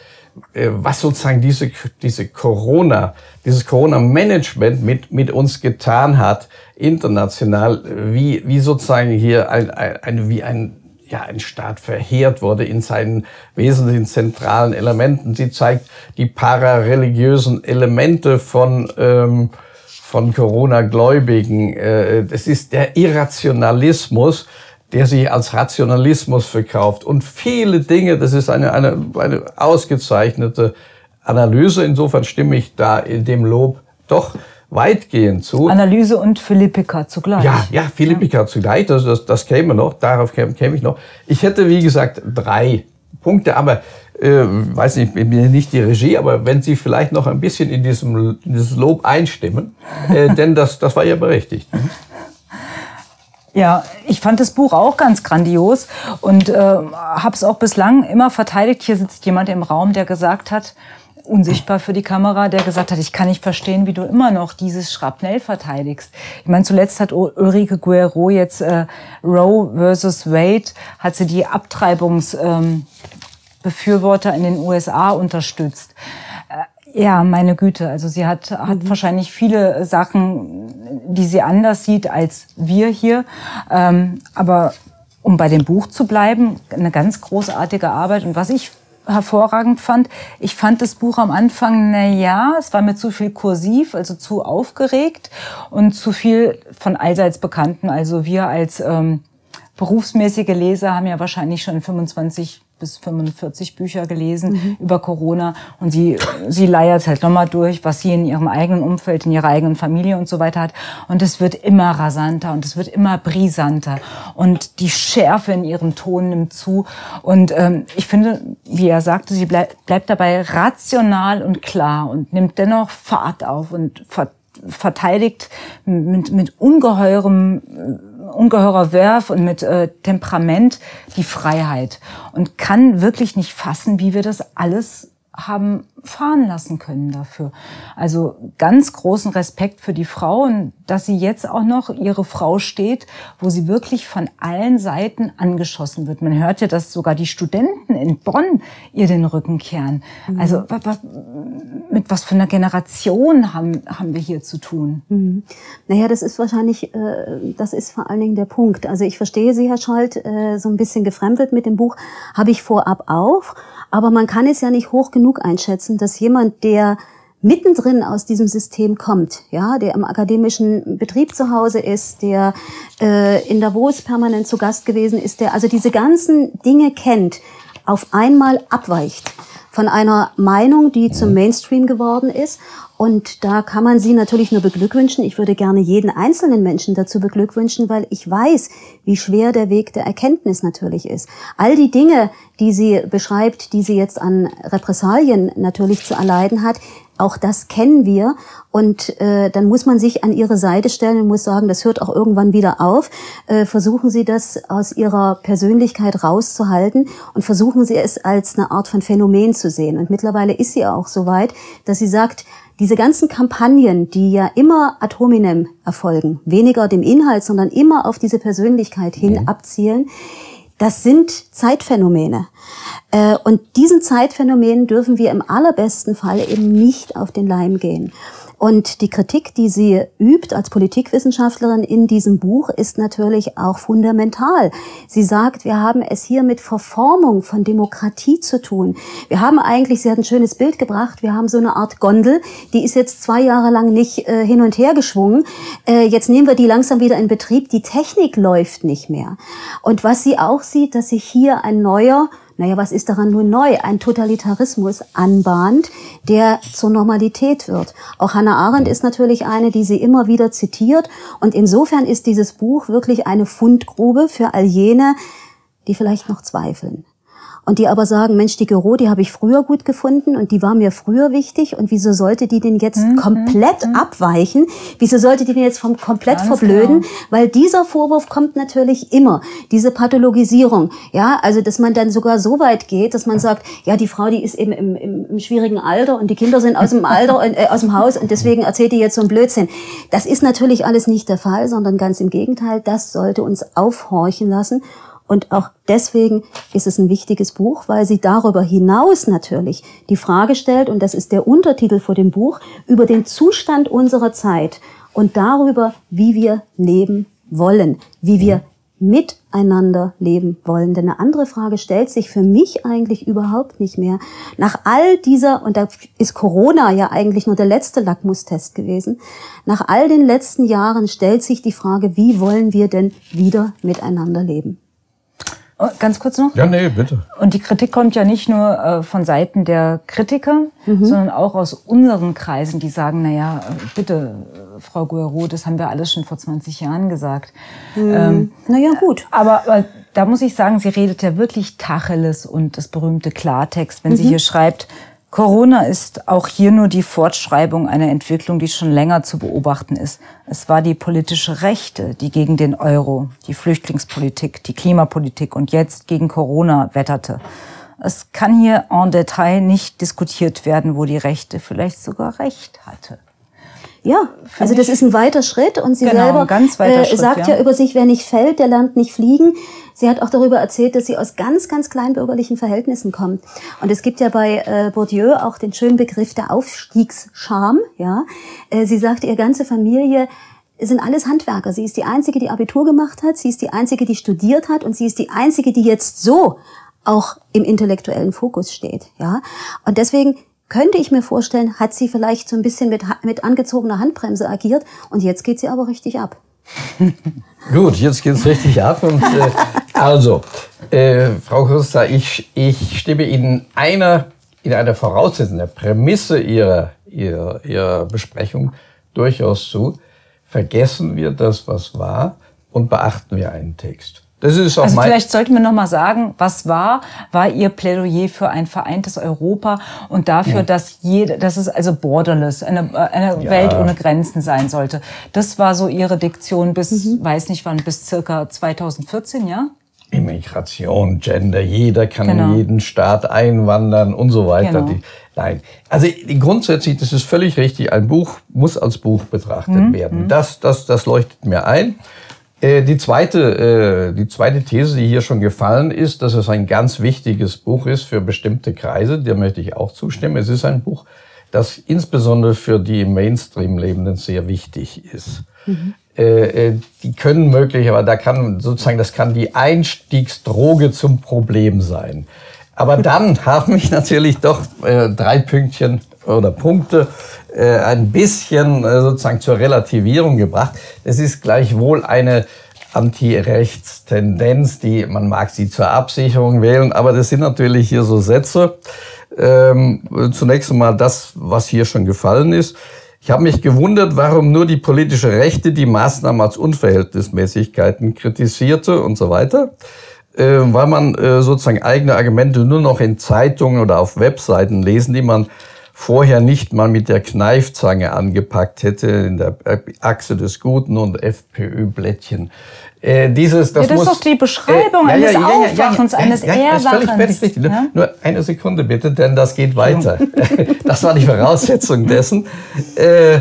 Speaker 3: was sozusagen diese, diese Corona, dieses Corona-Management mit, mit uns getan hat, international, wie, wie sozusagen hier ein, ein, ein wie ein ja, ein Staat verheert wurde in seinen wesentlichen zentralen Elementen. Sie zeigt die parareligiösen Elemente von, ähm, von Corona-Gläubigen. Äh, das ist der Irrationalismus, der sich als Rationalismus verkauft. Und viele Dinge, das ist eine, eine, eine ausgezeichnete Analyse. Insofern stimme ich da in dem Lob doch weitgehend zu.
Speaker 2: Analyse und Philippika zugleich.
Speaker 3: Ja, ja, Philippika ja. zugleich, das, das, das käme noch, darauf käme, käme ich noch. Ich hätte, wie gesagt, drei Punkte, aber äh, weiß nicht, ich bin nicht die Regie, aber wenn Sie vielleicht noch ein bisschen in diesem in dieses Lob einstimmen, äh, denn das, das war ja berechtigt.
Speaker 2: Ja, ich fand das Buch auch ganz grandios und äh, habe es auch bislang immer verteidigt. Hier sitzt jemand im Raum, der gesagt hat, unsichtbar für die Kamera, der gesagt hat, ich kann nicht verstehen, wie du immer noch dieses Schrapnell verteidigst. Ich meine, zuletzt hat Ulrike Guerrero jetzt äh, Roe versus Wade, hat sie die Abtreibungsbefürworter ähm, in den USA unterstützt. Ja, meine Güte. Also sie hat, hat mhm. wahrscheinlich viele Sachen, die sie anders sieht als wir hier. Ähm, aber um bei dem Buch zu bleiben, eine ganz großartige Arbeit. Und was ich hervorragend fand. Ich fand das Buch am Anfang, na ja, es war mir zu viel kursiv, also zu aufgeregt und zu viel von allseits Bekannten. Also wir als ähm, berufsmäßige Leser haben ja wahrscheinlich schon 25 bis 45 Bücher gelesen mhm. über Corona und sie, sie leiert halt nochmal durch, was sie in ihrem eigenen Umfeld, in ihrer eigenen Familie und so weiter hat. Und es wird immer rasanter und es wird immer brisanter und die Schärfe in ihrem Ton nimmt zu. Und ähm, ich finde, wie er sagte, sie bleib, bleibt dabei rational und klar und nimmt dennoch Fahrt auf und ver verteidigt mit, mit ungeheurem ungeheurer Werf und mit äh, Temperament die Freiheit. Und kann wirklich nicht fassen, wie wir das alles haben fahren lassen können dafür. Also ganz großen Respekt für die Frau und dass sie jetzt auch noch ihre Frau steht, wo sie wirklich von allen Seiten angeschossen wird. Man hört ja, dass sogar die Studenten in Bonn ihr den Rücken kehren. Mhm. Also was, mit was für einer Generation haben, haben wir hier zu tun?
Speaker 1: Mhm. Naja, das ist wahrscheinlich, äh, das ist vor allen Dingen der Punkt. Also ich verstehe Sie, Herr Schalt, äh, so ein bisschen gefremdelt mit dem Buch, habe ich vorab auch. Aber man kann es ja nicht hoch genug einschätzen, dass jemand, der mittendrin aus diesem System kommt, ja, der im akademischen Betrieb zu Hause ist, der äh, in Davos permanent zu Gast gewesen ist, der also diese ganzen Dinge kennt, auf einmal abweicht von einer Meinung, die zum Mainstream geworden ist und da kann man sie natürlich nur beglückwünschen. Ich würde gerne jeden einzelnen Menschen dazu beglückwünschen, weil ich weiß, wie schwer der Weg der Erkenntnis natürlich ist. All die Dinge, die sie beschreibt, die sie jetzt an Repressalien natürlich zu erleiden hat, auch das kennen wir. Und äh, dann muss man sich an ihre Seite stellen und muss sagen, das hört auch irgendwann wieder auf. Äh, versuchen Sie das aus Ihrer Persönlichkeit rauszuhalten und versuchen Sie es als eine Art von Phänomen zu sehen. Und mittlerweile ist sie auch so weit, dass sie sagt, diese ganzen Kampagnen, die ja immer ad hominem erfolgen, weniger dem Inhalt, sondern immer auf diese Persönlichkeit hin mhm. abzielen, das sind Zeitphänomene. Äh, und diesen Zeitphänomenen dürfen wir im allerbesten Fall eben nicht auf den Leim gehen. Und die Kritik, die sie übt als Politikwissenschaftlerin in diesem Buch, ist natürlich auch fundamental. Sie sagt, wir haben es hier mit Verformung von Demokratie zu tun. Wir haben eigentlich, sie hat ein schönes Bild gebracht, wir haben so eine Art Gondel, die ist jetzt zwei Jahre lang nicht äh, hin und her geschwungen. Äh, jetzt nehmen wir die langsam wieder in Betrieb. Die Technik läuft nicht mehr. Und was sie auch sieht, dass sich hier ein neuer naja, was ist daran nun neu? Ein Totalitarismus anbahnt, der zur Normalität wird. Auch Hannah Arendt ist natürlich eine, die sie immer wieder zitiert. Und insofern ist dieses Buch wirklich eine Fundgrube für all jene, die vielleicht noch zweifeln und die aber sagen, Mensch, die Gero, die habe ich früher gut gefunden und die war mir früher wichtig und wieso sollte die denn jetzt mhm. komplett mhm. abweichen? Wieso sollte die denn jetzt vom komplett Ganz verblöden? Genau. Weil dieser Vorwurf kommt natürlich immer, diese Pathologisierung, ja, also dass man dann sogar so weit geht, dass man sagt, ja, die Frau, die ist eben im, im, im schwierigen Alter und die Kinder sind aus dem Alter, äh, aus dem Haus und deswegen erzählt die jetzt so ein Blödsinn. Das ist natürlich alles nicht der Fall, sondern ganz im Gegenteil, das sollte uns aufhorchen lassen und auch deswegen ist es ein wichtiges Buch, weil sie darüber hinaus natürlich die Frage stellt, und das ist der Untertitel vor dem Buch, über den Zustand unserer Zeit und darüber, wie wir leben wollen, wie wir miteinander leben wollen. Denn eine andere Frage stellt sich für mich eigentlich überhaupt nicht mehr. Nach all dieser, und da ist Corona ja eigentlich nur der letzte Lackmustest gewesen, nach all den letzten Jahren stellt sich die Frage, wie wollen wir denn wieder miteinander leben?
Speaker 2: Oh, ganz kurz noch?
Speaker 3: Ja, nee, bitte.
Speaker 2: Und die Kritik kommt ja nicht nur äh, von Seiten der Kritiker, mhm. sondern auch aus unseren Kreisen, die sagen, na ja, bitte, Frau Guerrero, das haben wir alles schon vor 20 Jahren gesagt.
Speaker 1: Mhm. Ähm, na ja, gut.
Speaker 2: Aber, aber da muss ich sagen, sie redet ja wirklich Tacheles und das berühmte Klartext, wenn mhm. sie hier schreibt, Corona ist auch hier nur die Fortschreibung einer Entwicklung, die schon länger zu beobachten ist. Es war die politische Rechte, die gegen den Euro, die Flüchtlingspolitik, die Klimapolitik und jetzt gegen Corona wetterte. Es kann hier en Detail nicht diskutiert werden, wo die Rechte vielleicht sogar Recht hatte.
Speaker 1: Ja, also das ist ein weiter Schritt und sie genau, selber äh, Schritt, sagt ja. ja über sich, wer nicht fällt, der lernt nicht fliegen. Sie hat auch darüber erzählt, dass sie aus ganz, ganz kleinbürgerlichen Verhältnissen kommt. Und es gibt ja bei äh, Bourdieu auch den schönen Begriff der Aufstiegsscham. Ja, äh, sie sagt, ihre ganze Familie sind alles Handwerker. Sie ist die einzige, die Abitur gemacht hat. Sie ist die einzige, die studiert hat, und sie ist die einzige, die jetzt so auch im intellektuellen Fokus steht. Ja, und deswegen könnte ich mir vorstellen, hat sie vielleicht so ein bisschen mit, mit angezogener Handbremse agiert und jetzt geht sie aber richtig ab.
Speaker 3: Gut, jetzt geht's richtig ab. Und, äh, also, äh, Frau Costa, ich, ich stimme Ihnen einer, in einer Voraussetzung, der Prämisse Ihrer, Ihrer, Ihrer Besprechung durchaus zu. Vergessen wir das, was war, und beachten wir einen Text.
Speaker 2: Das ist auch also vielleicht sollten wir noch mal sagen, was war, war Ihr Plädoyer für ein vereintes Europa und dafür, ja. dass jede, dass es also borderless, eine, eine ja. Welt ohne Grenzen sein sollte. Das war so Ihre Diktion bis, mhm. weiß nicht wann, bis circa 2014, ja?
Speaker 3: Immigration, Gender, jeder kann genau. in jeden Staat einwandern und so weiter. Genau. Die, nein, also grundsätzlich, das ist völlig richtig. Ein Buch muss als Buch betrachtet mhm. werden. Mhm. Das, das, das leuchtet mir ein. Äh, die zweite, äh, die zweite These, die hier schon gefallen ist, dass es ein ganz wichtiges Buch ist für bestimmte Kreise, der möchte ich auch zustimmen. Es ist ein Buch, das insbesondere für die im Mainstream Lebenden sehr wichtig ist. Mhm. Äh, die können möglich, aber da kann sozusagen, das kann die Einstiegsdroge zum Problem sein. Aber dann haben mich natürlich doch drei Pünktchen oder Punkte äh, ein bisschen äh, sozusagen zur Relativierung gebracht. Es ist gleichwohl eine Anti-Rechts-Tendenz, die man mag sie zur Absicherung wählen, aber das sind natürlich hier so Sätze. Ähm, zunächst einmal das, was hier schon gefallen ist. Ich habe mich gewundert, warum nur die politische Rechte die Maßnahmen als Unverhältnismäßigkeiten kritisierte und so weiter. Äh, weil man äh, sozusagen eigene Argumente nur noch in Zeitungen oder auf Webseiten lesen, die man vorher nicht mal mit der Kneifzange angepackt hätte in der Achse des Guten und FPÖ-Blättchen.
Speaker 2: Äh, dieses, das, ja, das muss, ist doch die Beschreibung äh, eines ja, ja, Aufwachens, eines Erwachens.
Speaker 3: Nur, nur eine Sekunde bitte, denn das geht weiter. das war die Voraussetzung dessen. Äh,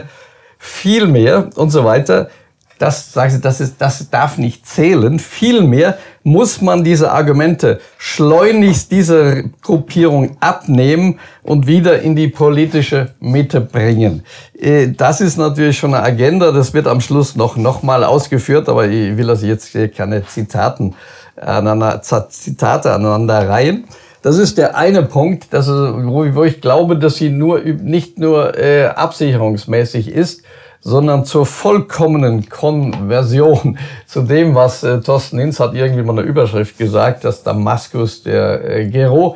Speaker 3: viel mehr und so weiter. Das, sagen Sie, das, ist, das darf nicht zählen. Vielmehr muss man diese Argumente schleunigst dieser Gruppierung abnehmen und wieder in die politische Mitte bringen. Äh, das ist natürlich schon eine Agenda, das wird am Schluss noch, noch mal ausgeführt, aber ich will also jetzt keine Zitaten aneinander, Zitate aneinander reihen. Das ist der eine Punkt, das ist, wo ich glaube, dass sie nur, nicht nur äh, absicherungsmäßig ist, sondern zur vollkommenen Konversion zu dem, was äh, Thorsten Hinz hat irgendwie mal eine Überschrift gesagt, dass Damaskus der äh, Gero.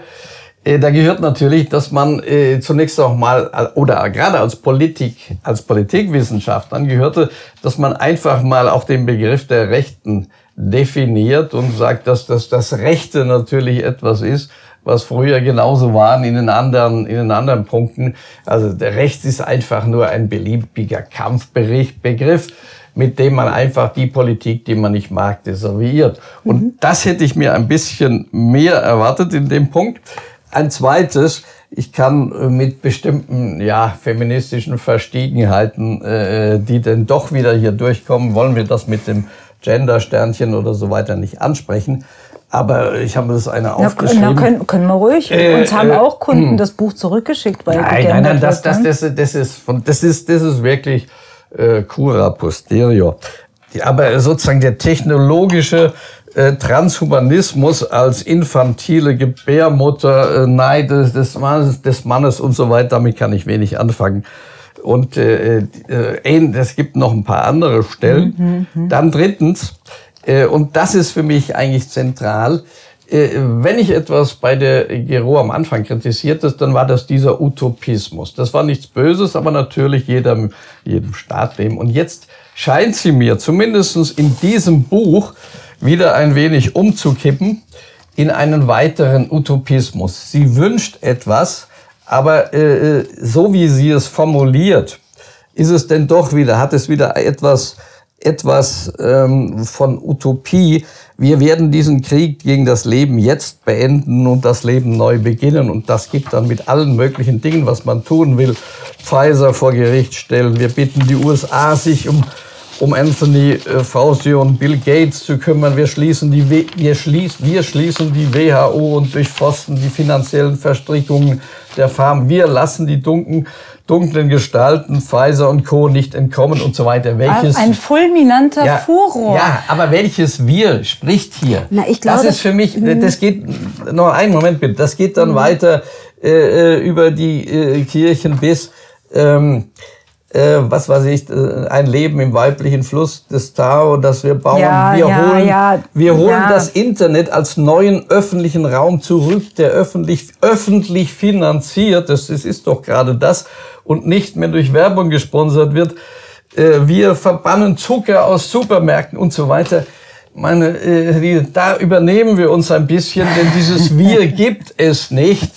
Speaker 3: Äh, da gehört natürlich, dass man äh, zunächst auch mal, äh, oder gerade als Politik, als Politikwissenschaft angehörte, dass man einfach mal auch den Begriff der Rechten definiert und sagt, dass das, das Rechte natürlich etwas ist, was früher genauso waren in den anderen, in den anderen Punkten. Also der Rechts ist einfach nur ein beliebiger Kampfbegriff, mit dem man einfach die Politik, die man nicht mag, desavouiert. Und mhm. das hätte ich mir ein bisschen mehr erwartet in dem Punkt. Ein zweites, ich kann äh, mit bestimmten ja, feministischen Verstiegenheiten, äh, die denn doch wieder hier durchkommen, wollen wir das mit dem Gender-Sternchen oder so weiter nicht ansprechen. Aber ich habe das eine aufgeschrieben.
Speaker 2: Na, können, können wir ruhig. Äh, Uns haben äh, auch Kunden hm. das Buch zurückgeschickt,
Speaker 3: weil nein, nein, nein, das, das, das, das ist von, das ist, das ist wirklich äh, cura posterior. Aber sozusagen der technologische äh, Transhumanismus als infantile Gebärmutter, äh, Neid des, Mannes, des Mannes und so weiter, damit kann ich wenig anfangen. Und äh, äh, es gibt noch ein paar andere Stellen. Mhm, mh. Dann drittens, äh, und das ist für mich eigentlich zentral. Äh, wenn ich etwas bei der Gero am Anfang kritisiert ist, dann war das dieser Utopismus. Das war nichts Böses, aber natürlich jedem, jedem Staat leben. Und jetzt scheint sie mir zumindestens in diesem Buch wieder ein wenig umzukippen in einen weiteren Utopismus. Sie wünscht etwas, aber äh, so wie sie es formuliert, ist es denn doch wieder, hat es wieder etwas etwas ähm, von Utopie. Wir werden diesen Krieg gegen das Leben jetzt beenden und das Leben neu beginnen. Und das gibt dann mit allen möglichen Dingen, was man tun will, Pfizer vor Gericht stellen. Wir bitten die USA, sich um, um Anthony äh, Fauci und Bill Gates zu kümmern. Wir schließen, die, wir, schließ, wir schließen die WHO und durchforsten die finanziellen Verstrickungen der Farm. Wir lassen die dunklen dunklen Gestalten, Pfizer und Co. nicht entkommen und so weiter.
Speaker 2: Welches, ein fulminanter
Speaker 3: ja,
Speaker 2: Furor.
Speaker 3: Ja, aber welches Wir spricht hier?
Speaker 1: Na, ich glaube,
Speaker 3: das ist für mich, mhm. das geht, noch einen Moment bitte, das geht dann mhm. weiter äh, äh, über die äh, Kirchen bis, ähm, äh, was weiß ich, äh, ein Leben im weiblichen Fluss des Tao, das wir bauen.
Speaker 2: Ja,
Speaker 3: wir
Speaker 2: ja,
Speaker 3: holen,
Speaker 2: ja,
Speaker 3: wir holen das Internet als neuen öffentlichen Raum zurück, der öffentlich, öffentlich finanziert, das, das ist doch gerade das, und nicht mehr durch Werbung gesponsert wird. Äh, wir verbannen Zucker aus Supermärkten und so weiter. Meine, äh, da übernehmen wir uns ein bisschen, denn dieses Wir gibt es nicht.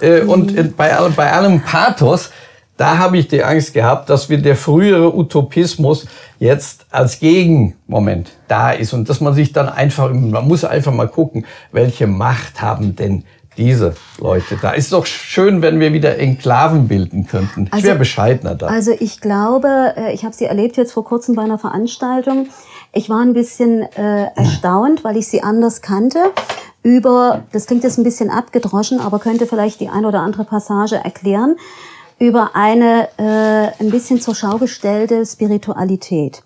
Speaker 3: Äh, und bei, bei allem Pathos, da habe ich die Angst gehabt, dass wir der frühere Utopismus jetzt als Gegenmoment da ist und dass man sich dann einfach, man muss einfach mal gucken, welche Macht haben denn diese Leute da. Ist doch schön, wenn wir wieder Enklaven bilden könnten. Also, ich wäre bescheidener da.
Speaker 1: Also ich glaube, äh, ich habe sie erlebt jetzt vor kurzem bei einer Veranstaltung. Ich war ein bisschen äh, erstaunt, weil ich sie anders kannte. Über, das klingt jetzt ein bisschen abgedroschen, aber könnte vielleicht die eine oder andere Passage erklären, über eine äh, ein bisschen zur Schau gestellte Spiritualität.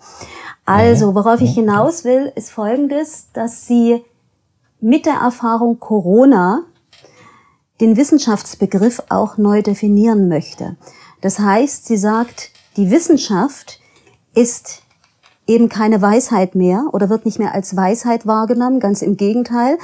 Speaker 1: Also, worauf ich hinaus will, ist Folgendes, dass sie mit der Erfahrung Corona den Wissenschaftsbegriff auch neu definieren möchte. Das heißt, sie sagt, die Wissenschaft ist eben keine Weisheit mehr oder wird nicht mehr als Weisheit wahrgenommen, ganz im Gegenteil.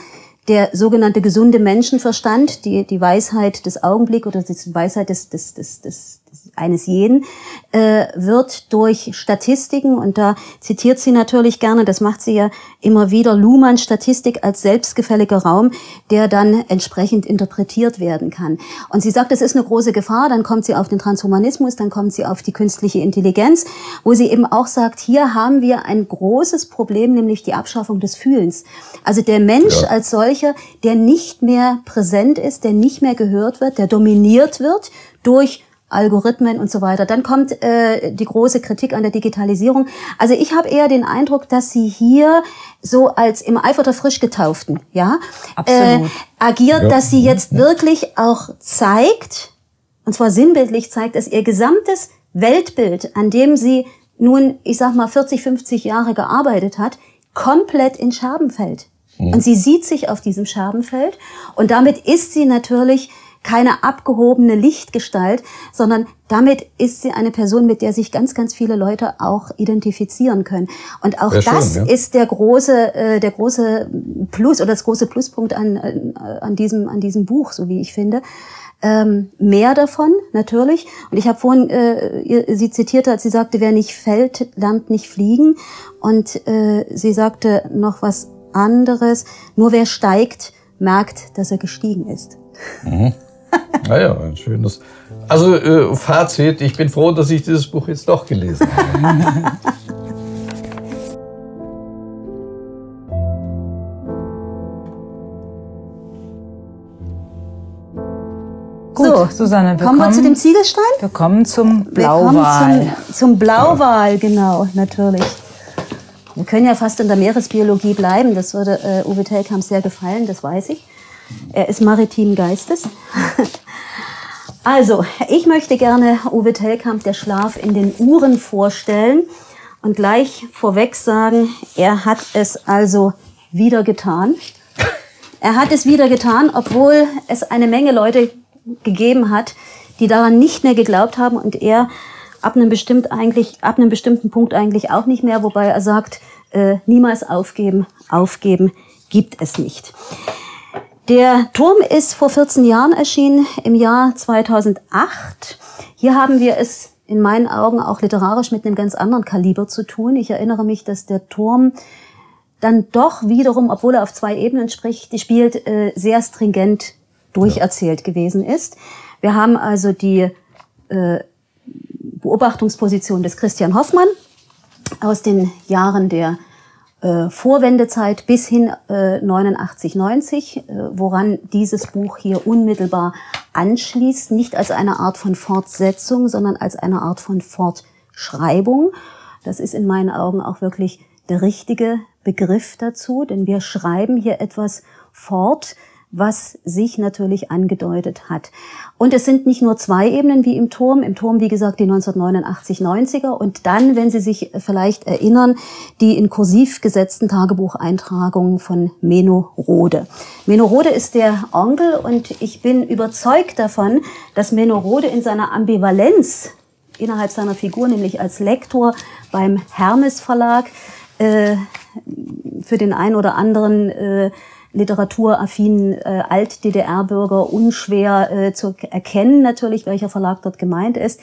Speaker 1: Der sogenannte gesunde Menschenverstand, die, die Weisheit des Augenblicks oder die Weisheit des, des, des, des, eines jeden, äh, wird durch Statistiken, und da zitiert sie natürlich gerne, das macht sie ja immer wieder, Luhmann Statistik als selbstgefälliger Raum, der dann entsprechend interpretiert werden kann. Und sie sagt, das ist eine große Gefahr, dann kommt sie auf den Transhumanismus, dann kommt sie auf die künstliche Intelligenz, wo sie eben auch sagt, hier haben wir ein großes Problem, nämlich die Abschaffung des Fühlens. Also der Mensch ja. als solcher, der nicht mehr präsent ist, der nicht mehr gehört wird, der dominiert wird durch Algorithmen und so weiter. Dann kommt äh, die große Kritik an der Digitalisierung. Also ich habe eher den Eindruck, dass sie hier so als im Eifer der frisch getauften, ja, äh, agiert, ja. dass sie jetzt wirklich auch zeigt, und zwar sinnbildlich zeigt, dass ihr gesamtes Weltbild, an dem sie nun, ich sag mal, 40, 50 Jahre gearbeitet hat, komplett in Scherben fällt. Mhm. Und sie sieht sich auf diesem Scherbenfeld und damit ist sie natürlich keine abgehobene Lichtgestalt, sondern damit ist sie eine Person, mit der sich ganz, ganz viele Leute auch identifizieren können. Und auch Sehr das schön, ja. ist der große, äh, der große Plus oder das große Pluspunkt an, äh, an diesem, an diesem Buch, so wie ich finde. Ähm, mehr davon, natürlich. Und ich habe vorhin äh, sie zitiert, als sie sagte, wer nicht fällt, lernt nicht fliegen. Und äh, sie sagte noch was anderes. Nur wer steigt, merkt, dass er gestiegen ist.
Speaker 3: Mhm. Naja, ein schönes. Also äh, Fazit, ich bin froh, dass ich dieses Buch jetzt doch gelesen habe.
Speaker 2: So, Susanne, wir
Speaker 1: kommen wir zu dem Ziegelstein?
Speaker 2: Wir kommen zum Blauwal.
Speaker 1: Wir kommen zum, zum Blauwal, genau, natürlich. Wir können ja fast in der Meeresbiologie bleiben. Das würde äh, Uwe Telkamp sehr gefallen, das weiß ich. Er ist maritim Geistes. also, ich möchte gerne Uwe Tellkamp, der Schlaf in den Uhren, vorstellen und gleich vorweg sagen, er hat es also wieder getan. Er hat es wieder getan, obwohl es eine Menge Leute gegeben hat, die daran nicht mehr geglaubt haben und er ab einem, bestimmt eigentlich, ab einem bestimmten Punkt eigentlich auch nicht mehr, wobei er sagt, äh, niemals aufgeben, aufgeben gibt es nicht. Der Turm ist vor 14 Jahren erschienen, im Jahr 2008. Hier haben wir es in meinen Augen auch literarisch mit einem ganz anderen Kaliber zu tun. Ich erinnere mich, dass der Turm dann doch wiederum, obwohl er auf zwei Ebenen spricht, spielt, äh, sehr stringent durcherzählt ja. gewesen ist. Wir haben also die äh, Beobachtungsposition des Christian Hoffmann aus den Jahren der äh, Vorwendezeit bis hin äh, 89, 90, äh, woran dieses Buch hier unmittelbar anschließt, nicht als eine Art von Fortsetzung, sondern als eine Art von Fortschreibung. Das ist in meinen Augen auch wirklich der richtige Begriff dazu, denn wir schreiben hier etwas fort, was sich natürlich angedeutet hat. Und es sind nicht nur zwei Ebenen wie im Turm. Im Turm, wie gesagt, die 1989-90er und dann, wenn Sie sich vielleicht erinnern, die in kursiv gesetzten Tagebucheintragungen von Menno Rode. Menno Rode ist der Onkel und ich bin überzeugt davon, dass Menno Rode in seiner Ambivalenz innerhalb seiner Figur, nämlich als Lektor beim Hermes Verlag, äh, für den einen oder anderen äh, literaturaffinen äh, Alt-DDR-Bürger unschwer äh, zu erkennen, natürlich, welcher Verlag dort gemeint ist,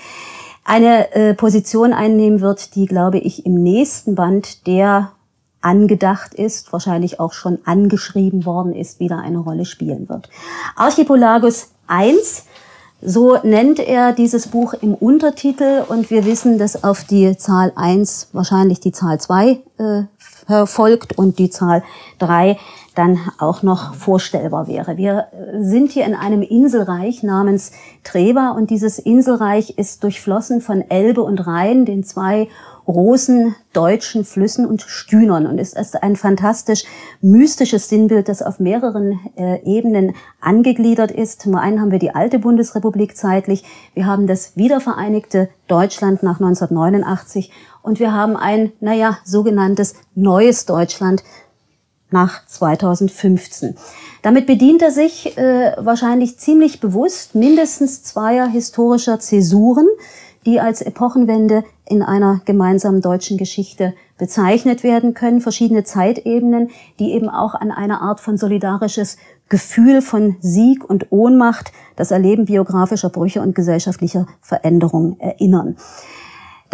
Speaker 1: eine äh, Position einnehmen wird, die, glaube ich, im nächsten Band, der angedacht ist, wahrscheinlich auch schon angeschrieben worden ist, wieder eine Rolle spielen wird. Archipelagus 1 so nennt er dieses Buch im Untertitel und wir wissen, dass auf die Zahl 1 wahrscheinlich die Zahl 2 äh, folgt und die Zahl 3 dann auch noch vorstellbar wäre. Wir äh, sind hier in einem Inselreich namens Treva und dieses Inselreich ist durchflossen von Elbe und Rhein, den zwei großen deutschen Flüssen und Stühnern und ist ein fantastisch mystisches Sinnbild, das auf mehreren äh, Ebenen angegliedert ist. Zum einen haben wir die alte Bundesrepublik zeitlich, wir haben das wiedervereinigte Deutschland nach 1989 und wir haben ein, naja, sogenanntes neues Deutschland nach 2015. Damit bedient er sich äh, wahrscheinlich ziemlich bewusst mindestens zweier historischer Zäsuren, die als Epochenwende in einer gemeinsamen deutschen Geschichte bezeichnet werden können, verschiedene Zeitebenen, die eben auch an eine Art von solidarisches Gefühl von Sieg und Ohnmacht, das Erleben biografischer Brüche und gesellschaftlicher Veränderungen erinnern.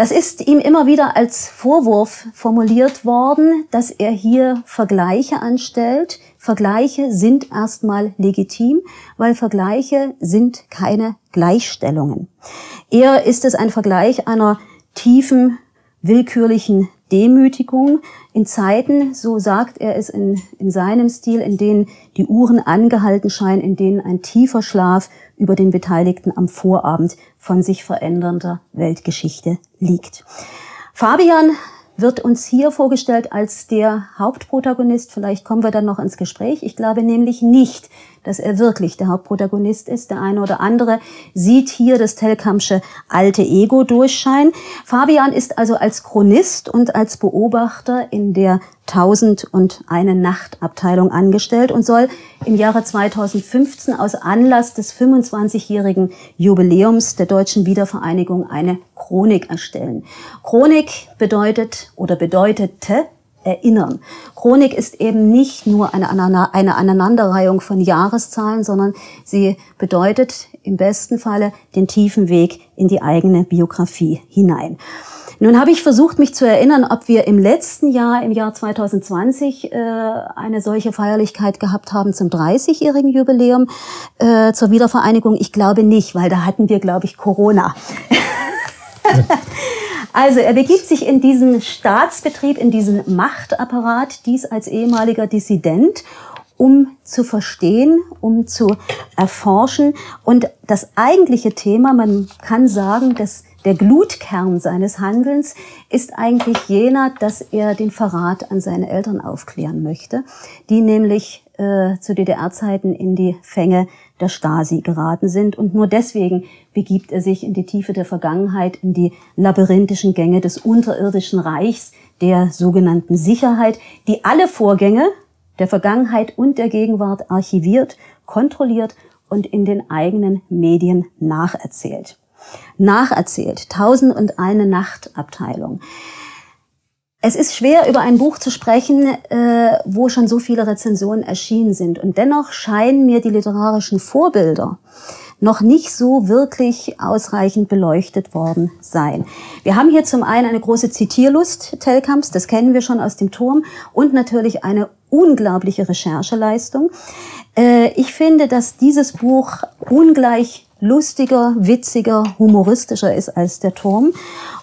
Speaker 1: Das ist ihm immer wieder als Vorwurf formuliert worden, dass er hier Vergleiche anstellt. Vergleiche sind erstmal legitim, weil Vergleiche sind keine Gleichstellungen. Eher ist es ein Vergleich einer tiefen, willkürlichen Demütigung in Zeiten, so sagt er es in, in seinem Stil, in denen die Uhren angehalten scheinen, in denen ein tiefer Schlaf über den Beteiligten am Vorabend von sich verändernder Weltgeschichte liegt. Fabian wird uns hier vorgestellt als der Hauptprotagonist. Vielleicht kommen wir dann noch ins Gespräch. Ich glaube nämlich nicht, dass er wirklich der Hauptprotagonist ist. Der eine oder andere sieht hier das Telkampsche alte Ego durchscheinen. Fabian ist also als Chronist und als Beobachter in der Tausend und eine Nacht Abteilung angestellt und soll im Jahre 2015 aus Anlass des 25-jährigen Jubiläums der deutschen Wiedervereinigung eine Chronik erstellen. Chronik bedeutet oder bedeutete erinnern. Chronik ist eben nicht nur eine, eine Aneinanderreihung von Jahreszahlen, sondern sie bedeutet im besten Falle den tiefen Weg in die eigene Biografie hinein. Nun habe ich versucht, mich zu erinnern, ob wir im letzten Jahr, im Jahr 2020, äh, eine solche Feierlichkeit gehabt haben zum 30-jährigen Jubiläum äh, zur Wiedervereinigung. Ich glaube nicht, weil da hatten wir, glaube ich, Corona. Also er begibt sich in diesen Staatsbetrieb, in diesen Machtapparat, dies als ehemaliger Dissident, um zu verstehen, um zu erforschen. Und das eigentliche Thema, man kann sagen, dass der Glutkern seines Handelns ist eigentlich jener, dass er den Verrat an seine Eltern aufklären möchte, die nämlich äh, zu DDR-Zeiten in die Fänge der Stasi geraten sind. Und nur deswegen begibt er sich in die Tiefe der Vergangenheit, in die labyrinthischen Gänge des unterirdischen Reichs, der sogenannten Sicherheit, die alle Vorgänge der Vergangenheit und der Gegenwart archiviert, kontrolliert und in den eigenen Medien nacherzählt. Nacherzählt. Tausend und eine Nachtabteilung. Es ist schwer, über ein Buch zu sprechen, äh, wo schon so viele Rezensionen erschienen sind. Und dennoch scheinen mir die literarischen Vorbilder noch nicht so wirklich ausreichend beleuchtet worden sein. Wir haben hier zum einen eine große Zitierlust Telkamps, das kennen wir schon aus dem Turm, und natürlich eine unglaubliche Rechercheleistung. Äh, ich finde, dass dieses Buch ungleich lustiger, witziger, humoristischer ist als der Turm.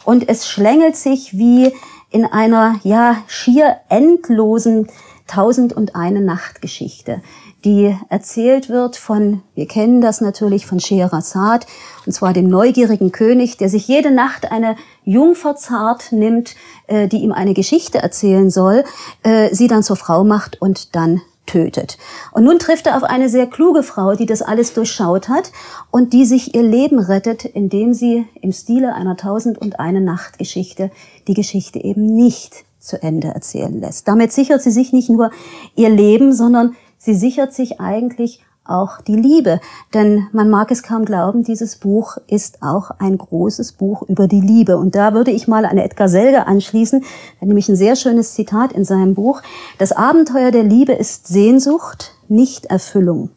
Speaker 1: Und es schlängelt sich wie in einer ja schier endlosen Tausend und eine Nachtgeschichte, die erzählt wird von, wir kennen das natürlich von Scheherazad, und zwar dem neugierigen König, der sich jede Nacht eine Jungfer zart nimmt, äh, die ihm eine Geschichte erzählen soll, äh, sie dann zur Frau macht und dann tötet. Und nun trifft er auf eine sehr kluge Frau, die das alles durchschaut hat und die sich ihr Leben rettet, indem sie im Stile einer Tausend und eine Nacht Geschichte die Geschichte eben nicht zu Ende erzählen lässt. Damit sichert sie sich nicht nur ihr Leben, sondern sie sichert sich eigentlich auch die Liebe. Denn man mag es kaum glauben, dieses Buch ist auch ein großes Buch über die Liebe. Und da würde ich mal an Edgar Selge anschließen, nämlich ein sehr schönes Zitat in seinem Buch. Das Abenteuer der Liebe ist Sehnsucht, nicht Erfüllung.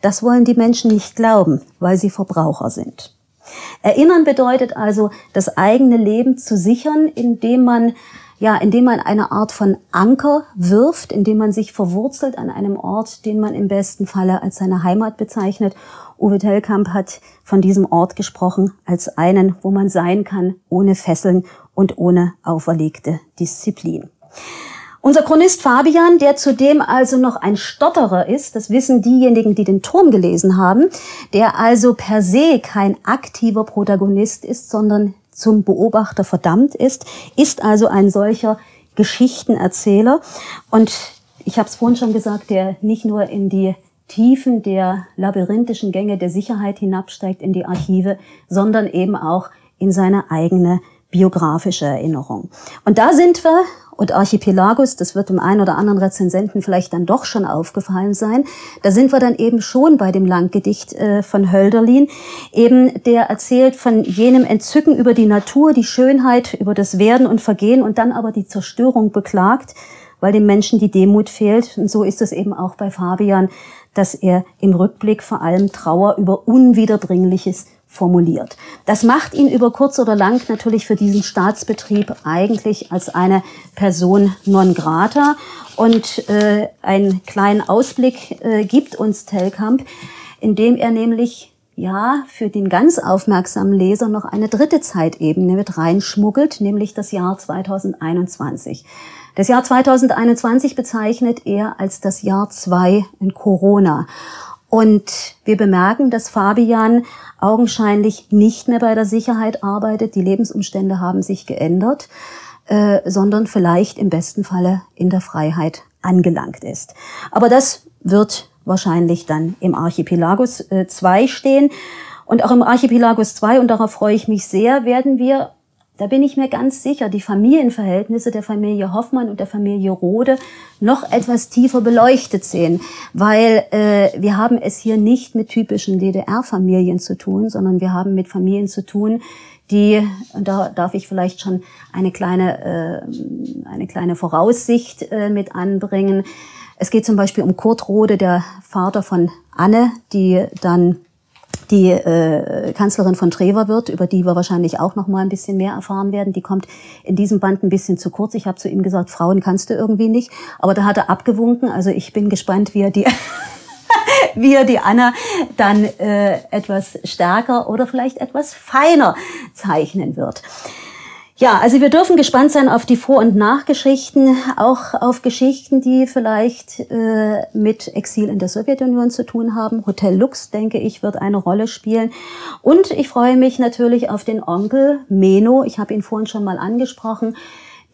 Speaker 1: Das wollen die Menschen nicht glauben, weil sie Verbraucher sind. Erinnern bedeutet also, das eigene Leben zu sichern, indem man ja, indem man eine Art von Anker wirft, indem man sich verwurzelt an einem Ort, den man im besten Falle als seine Heimat bezeichnet. Uwe Tellkamp hat von diesem Ort gesprochen als einen, wo man sein kann, ohne Fesseln und ohne auferlegte Disziplin. Unser Chronist Fabian, der zudem also noch ein Stotterer ist, das wissen diejenigen, die den Turm gelesen haben, der also per se kein aktiver Protagonist ist, sondern zum Beobachter verdammt ist, ist also ein solcher Geschichtenerzähler. Und ich habe es vorhin schon gesagt, der nicht nur in die Tiefen der labyrinthischen Gänge der Sicherheit hinabsteigt in die Archive, sondern eben auch in seine eigene biografische Erinnerung. Und da sind wir und Archipelagus, das wird dem einen oder anderen Rezensenten vielleicht dann doch schon aufgefallen sein. Da sind wir dann eben schon bei dem Langgedicht äh, von Hölderlin, eben der erzählt von jenem Entzücken über die Natur, die Schönheit, über das Werden und Vergehen und dann aber die Zerstörung beklagt, weil dem Menschen die Demut fehlt. Und so ist es eben auch bei Fabian, dass er im Rückblick vor allem Trauer über Unwiederbringliches formuliert. Das macht ihn über kurz oder lang natürlich für diesen Staatsbetrieb eigentlich als eine Person non grata. Und äh, einen kleinen Ausblick äh, gibt uns Telkamp, indem er nämlich ja für den ganz aufmerksamen Leser noch eine dritte Zeitebene mit reinschmuggelt, nämlich das Jahr 2021. Das Jahr 2021 bezeichnet er als das Jahr zwei in Corona. Und wir bemerken, dass Fabian augenscheinlich nicht mehr bei der Sicherheit arbeitet. Die Lebensumstände haben sich geändert, äh, sondern vielleicht im besten Falle in der Freiheit angelangt ist. Aber das wird wahrscheinlich dann im Archipelagus 2 äh, stehen. Und auch im Archipelagus 2, und darauf freue ich mich sehr, werden wir, da bin ich mir ganz sicher, die Familienverhältnisse der Familie Hoffmann und der Familie Rode noch etwas tiefer beleuchtet sehen. Weil äh, wir haben es hier nicht mit typischen DDR-Familien zu tun, sondern wir haben mit Familien zu tun, die, und da darf ich vielleicht schon eine kleine, äh, eine kleine Voraussicht äh, mit anbringen, es geht zum Beispiel um Kurt Rode, der Vater von Anne, die dann die äh, Kanzlerin von Trever wird, über die wir wahrscheinlich auch noch mal ein bisschen mehr erfahren werden. Die kommt in diesem Band ein bisschen zu kurz. Ich habe zu ihm gesagt, Frauen kannst du irgendwie nicht. Aber da hat er abgewunken. Also ich bin gespannt, wie er die, wie er die Anna dann äh, etwas stärker oder vielleicht etwas feiner zeichnen wird. Ja, also wir dürfen gespannt sein auf die Vor- und Nachgeschichten, auch auf Geschichten, die vielleicht äh, mit Exil in der Sowjetunion zu tun haben. Hotel Lux, denke ich, wird eine Rolle spielen. Und ich freue mich natürlich auf den Onkel Meno, ich habe ihn vorhin schon mal angesprochen,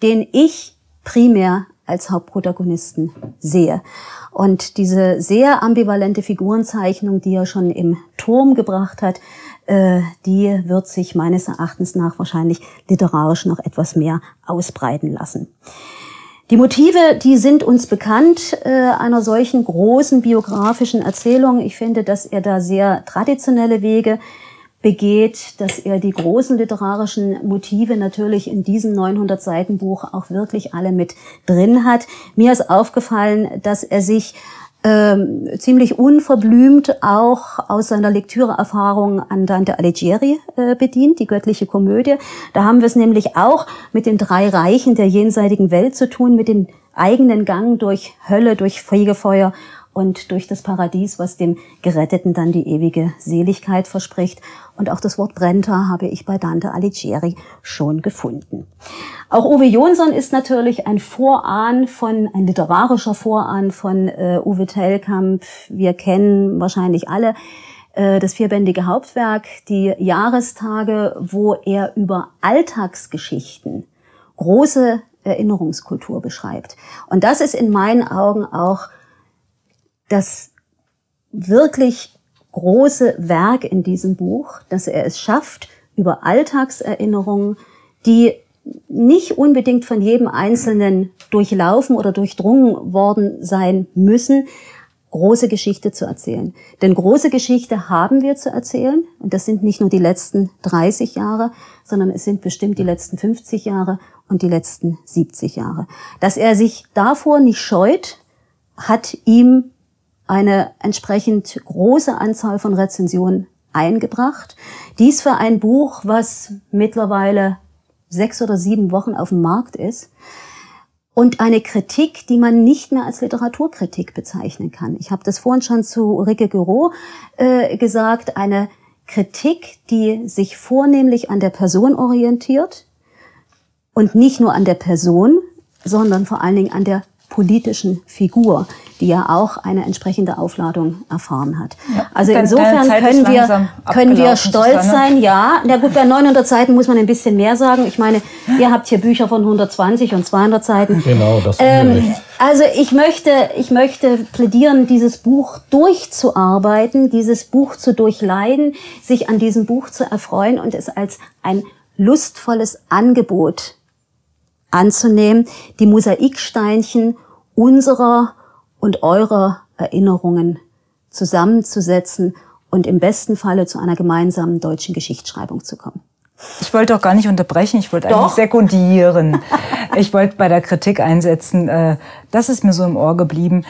Speaker 1: den ich primär als Hauptprotagonisten sehe. Und diese sehr ambivalente Figurenzeichnung, die er schon im Turm gebracht hat, die wird sich meines Erachtens nach wahrscheinlich literarisch noch etwas mehr ausbreiten lassen. Die Motive, die sind uns bekannt äh, einer solchen großen biografischen Erzählung. Ich finde, dass er da sehr traditionelle Wege begeht, dass er die großen literarischen Motive natürlich in diesem 900 Seiten Buch auch wirklich alle mit drin hat. Mir ist aufgefallen, dass er sich ähm, ziemlich unverblümt auch aus seiner Lektüreerfahrung an Dante Alighieri äh, bedient, die göttliche Komödie. Da haben wir es nämlich auch mit den drei Reichen der jenseitigen Welt zu tun, mit dem eigenen Gang durch Hölle, durch Fegefeuer und durch das Paradies, was dem Geretteten dann die ewige Seligkeit verspricht. Und auch das Wort Brenta habe ich bei Dante Alighieri schon gefunden. Auch Uwe Jonsson ist natürlich ein Vorahn von, ein literarischer Vorahn von äh, Uwe Tellkamp. Wir kennen wahrscheinlich alle äh, das vierbändige Hauptwerk, die Jahrestage, wo er über Alltagsgeschichten große Erinnerungskultur beschreibt. Und das ist in meinen Augen auch das wirklich große Werk in diesem Buch, dass er es schafft, über Alltagserinnerungen, die nicht unbedingt von jedem Einzelnen durchlaufen oder durchdrungen worden sein müssen, große Geschichte zu erzählen. Denn große Geschichte haben wir zu erzählen. Und das sind nicht nur die letzten 30 Jahre, sondern es sind bestimmt die letzten 50 Jahre und die letzten 70 Jahre. Dass er sich davor nicht scheut, hat ihm eine entsprechend große Anzahl von Rezensionen eingebracht. Dies für ein Buch, was mittlerweile sechs oder sieben Wochen auf dem Markt ist. Und eine Kritik, die man nicht mehr als Literaturkritik bezeichnen kann. Ich habe das vorhin schon zu Ricke Gero äh, gesagt. Eine Kritik, die sich vornehmlich an der Person orientiert und nicht nur an der Person, sondern vor allen Dingen an der politischen Figur, die ja auch eine entsprechende Aufladung erfahren hat. Ja, also insofern können wir, können wir stolz sein, ja. Na gut, bei 900 Seiten muss man ein bisschen mehr sagen. Ich meine, ihr habt hier Bücher von 120 und 200 Seiten.
Speaker 3: Genau, das
Speaker 1: ähm, Also ich möchte, ich möchte plädieren, dieses Buch durchzuarbeiten, dieses Buch zu durchleiden, sich an diesem Buch zu erfreuen und es als ein lustvolles Angebot anzunehmen, die Mosaiksteinchen unserer und eurer Erinnerungen zusammenzusetzen und im besten Falle zu einer gemeinsamen deutschen Geschichtsschreibung zu kommen.
Speaker 2: Ich wollte auch gar nicht unterbrechen, ich wollte eigentlich sekundieren. ich wollte bei der Kritik einsetzen, äh, das ist mir so im Ohr geblieben.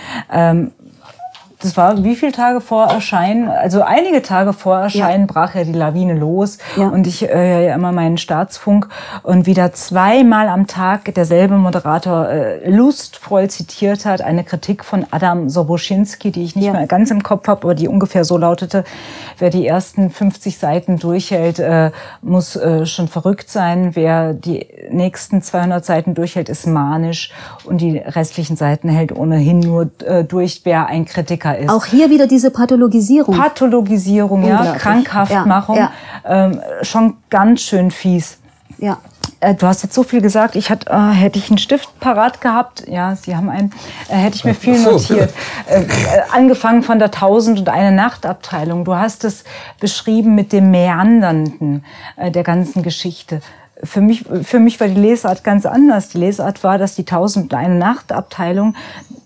Speaker 2: Das war wie viele Tage vor Erscheinen, also einige Tage vor Erscheinen ja. brach ja die Lawine los ja. und ich höre ja immer meinen Staatsfunk und wieder zweimal am Tag derselbe Moderator äh, lustvoll zitiert hat, eine Kritik von Adam Soboschinski, die ich nicht ja. mehr ganz im Kopf habe, aber die ungefähr so lautete, wer die ersten 50 Seiten durchhält, äh, muss äh, schon verrückt sein, wer die nächsten 200 Seiten durchhält, ist manisch und die restlichen Seiten hält ohnehin nur äh, durch, wer ein Kritiker ist.
Speaker 1: Auch hier wieder diese Pathologisierung.
Speaker 2: Pathologisierung, ja, Krankhaftmachung, ja, ja. Ähm, schon ganz schön fies.
Speaker 1: Ja.
Speaker 2: Äh, du hast jetzt so viel gesagt. Ich hatte, äh, hätte ich einen Stift parat gehabt, ja, Sie haben einen, äh, hätte ich mir viel notiert. Äh, äh, angefangen von der Tausend und eine Nachtabteilung. Du hast es beschrieben mit dem Meandernden äh, der ganzen Geschichte für mich, für mich war die Lesart ganz anders. Die Lesart war, dass die Tausend und eine Nachtabteilung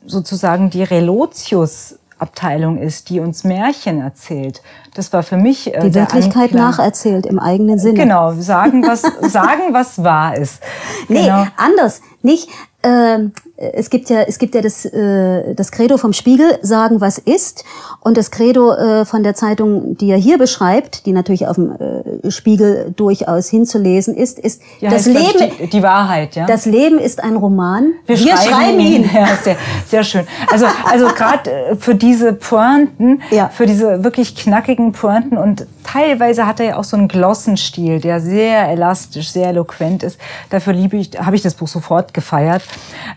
Speaker 2: sozusagen die Relotius Abteilung ist, die uns Märchen erzählt. Das war für mich
Speaker 1: äh, die Wirklichkeit Anklang. nacherzählt im eigenen Sinne.
Speaker 2: Genau, sagen was sagen was wahr ist.
Speaker 1: Nee, genau. anders, nicht äh, es gibt ja, es gibt ja das, äh, das Credo vom Spiegel, sagen, was ist. Und das Credo äh, von der Zeitung, die er hier beschreibt, die natürlich auf dem äh, Spiegel durchaus hinzulesen ist, ist
Speaker 2: ja, das Leben. Die, die, Wahrheit, ja.
Speaker 1: Das Leben ist ein Roman.
Speaker 2: Wir, Wir schreiben, schreiben, ihn. ihn. Ja, sehr, sehr schön. Also, also gerade äh, für diese Pointen, ja. für diese wirklich knackigen Pointen und teilweise hat er ja auch so einen Glossenstil, der sehr elastisch, sehr eloquent ist. Dafür liebe ich, habe ich das Buch sofort gefeiert.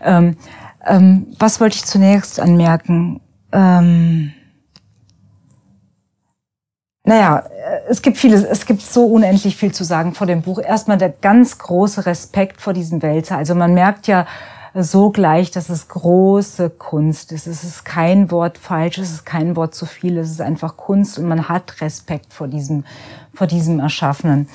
Speaker 2: Ähm, ähm, was wollte ich zunächst anmerken? Ähm, naja, es gibt vieles, es gibt so unendlich viel zu sagen vor dem Buch. Erstmal der ganz große Respekt vor diesem Wälzer. Also man merkt ja so gleich, dass es große Kunst ist. Es ist kein Wort falsch, es ist kein Wort zu viel, es ist einfach Kunst und man hat Respekt vor diesem, vor diesem Erschaffenen.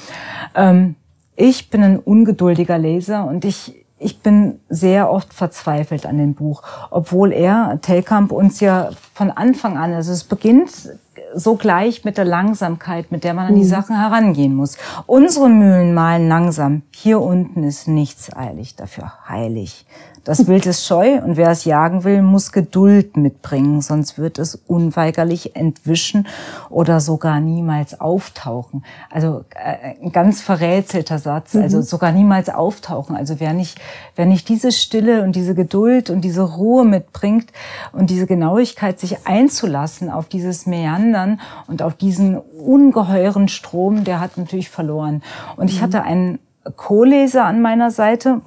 Speaker 2: Ähm, ich bin ein ungeduldiger Leser und ich, ich bin sehr oft verzweifelt an dem Buch, obwohl er, Telkamp, uns ja von Anfang an, also es beginnt so gleich mit der Langsamkeit, mit der man an die mhm. Sachen herangehen muss. Unsere Mühlen malen langsam. Hier unten ist nichts eilig, dafür heilig. Das Wild ist scheu und wer es jagen will, muss Geduld mitbringen, sonst wird es unweigerlich entwischen oder sogar niemals auftauchen. Also äh, ein ganz verrätselter Satz, mhm. also sogar niemals auftauchen. Also wer nicht, wer nicht diese Stille und diese Geduld und diese Ruhe mitbringt und diese Genauigkeit, sich einzulassen auf dieses Meandern und auf diesen ungeheuren Strom, der hat natürlich verloren. Und ich mhm. hatte einen Co-Leser an meiner Seite,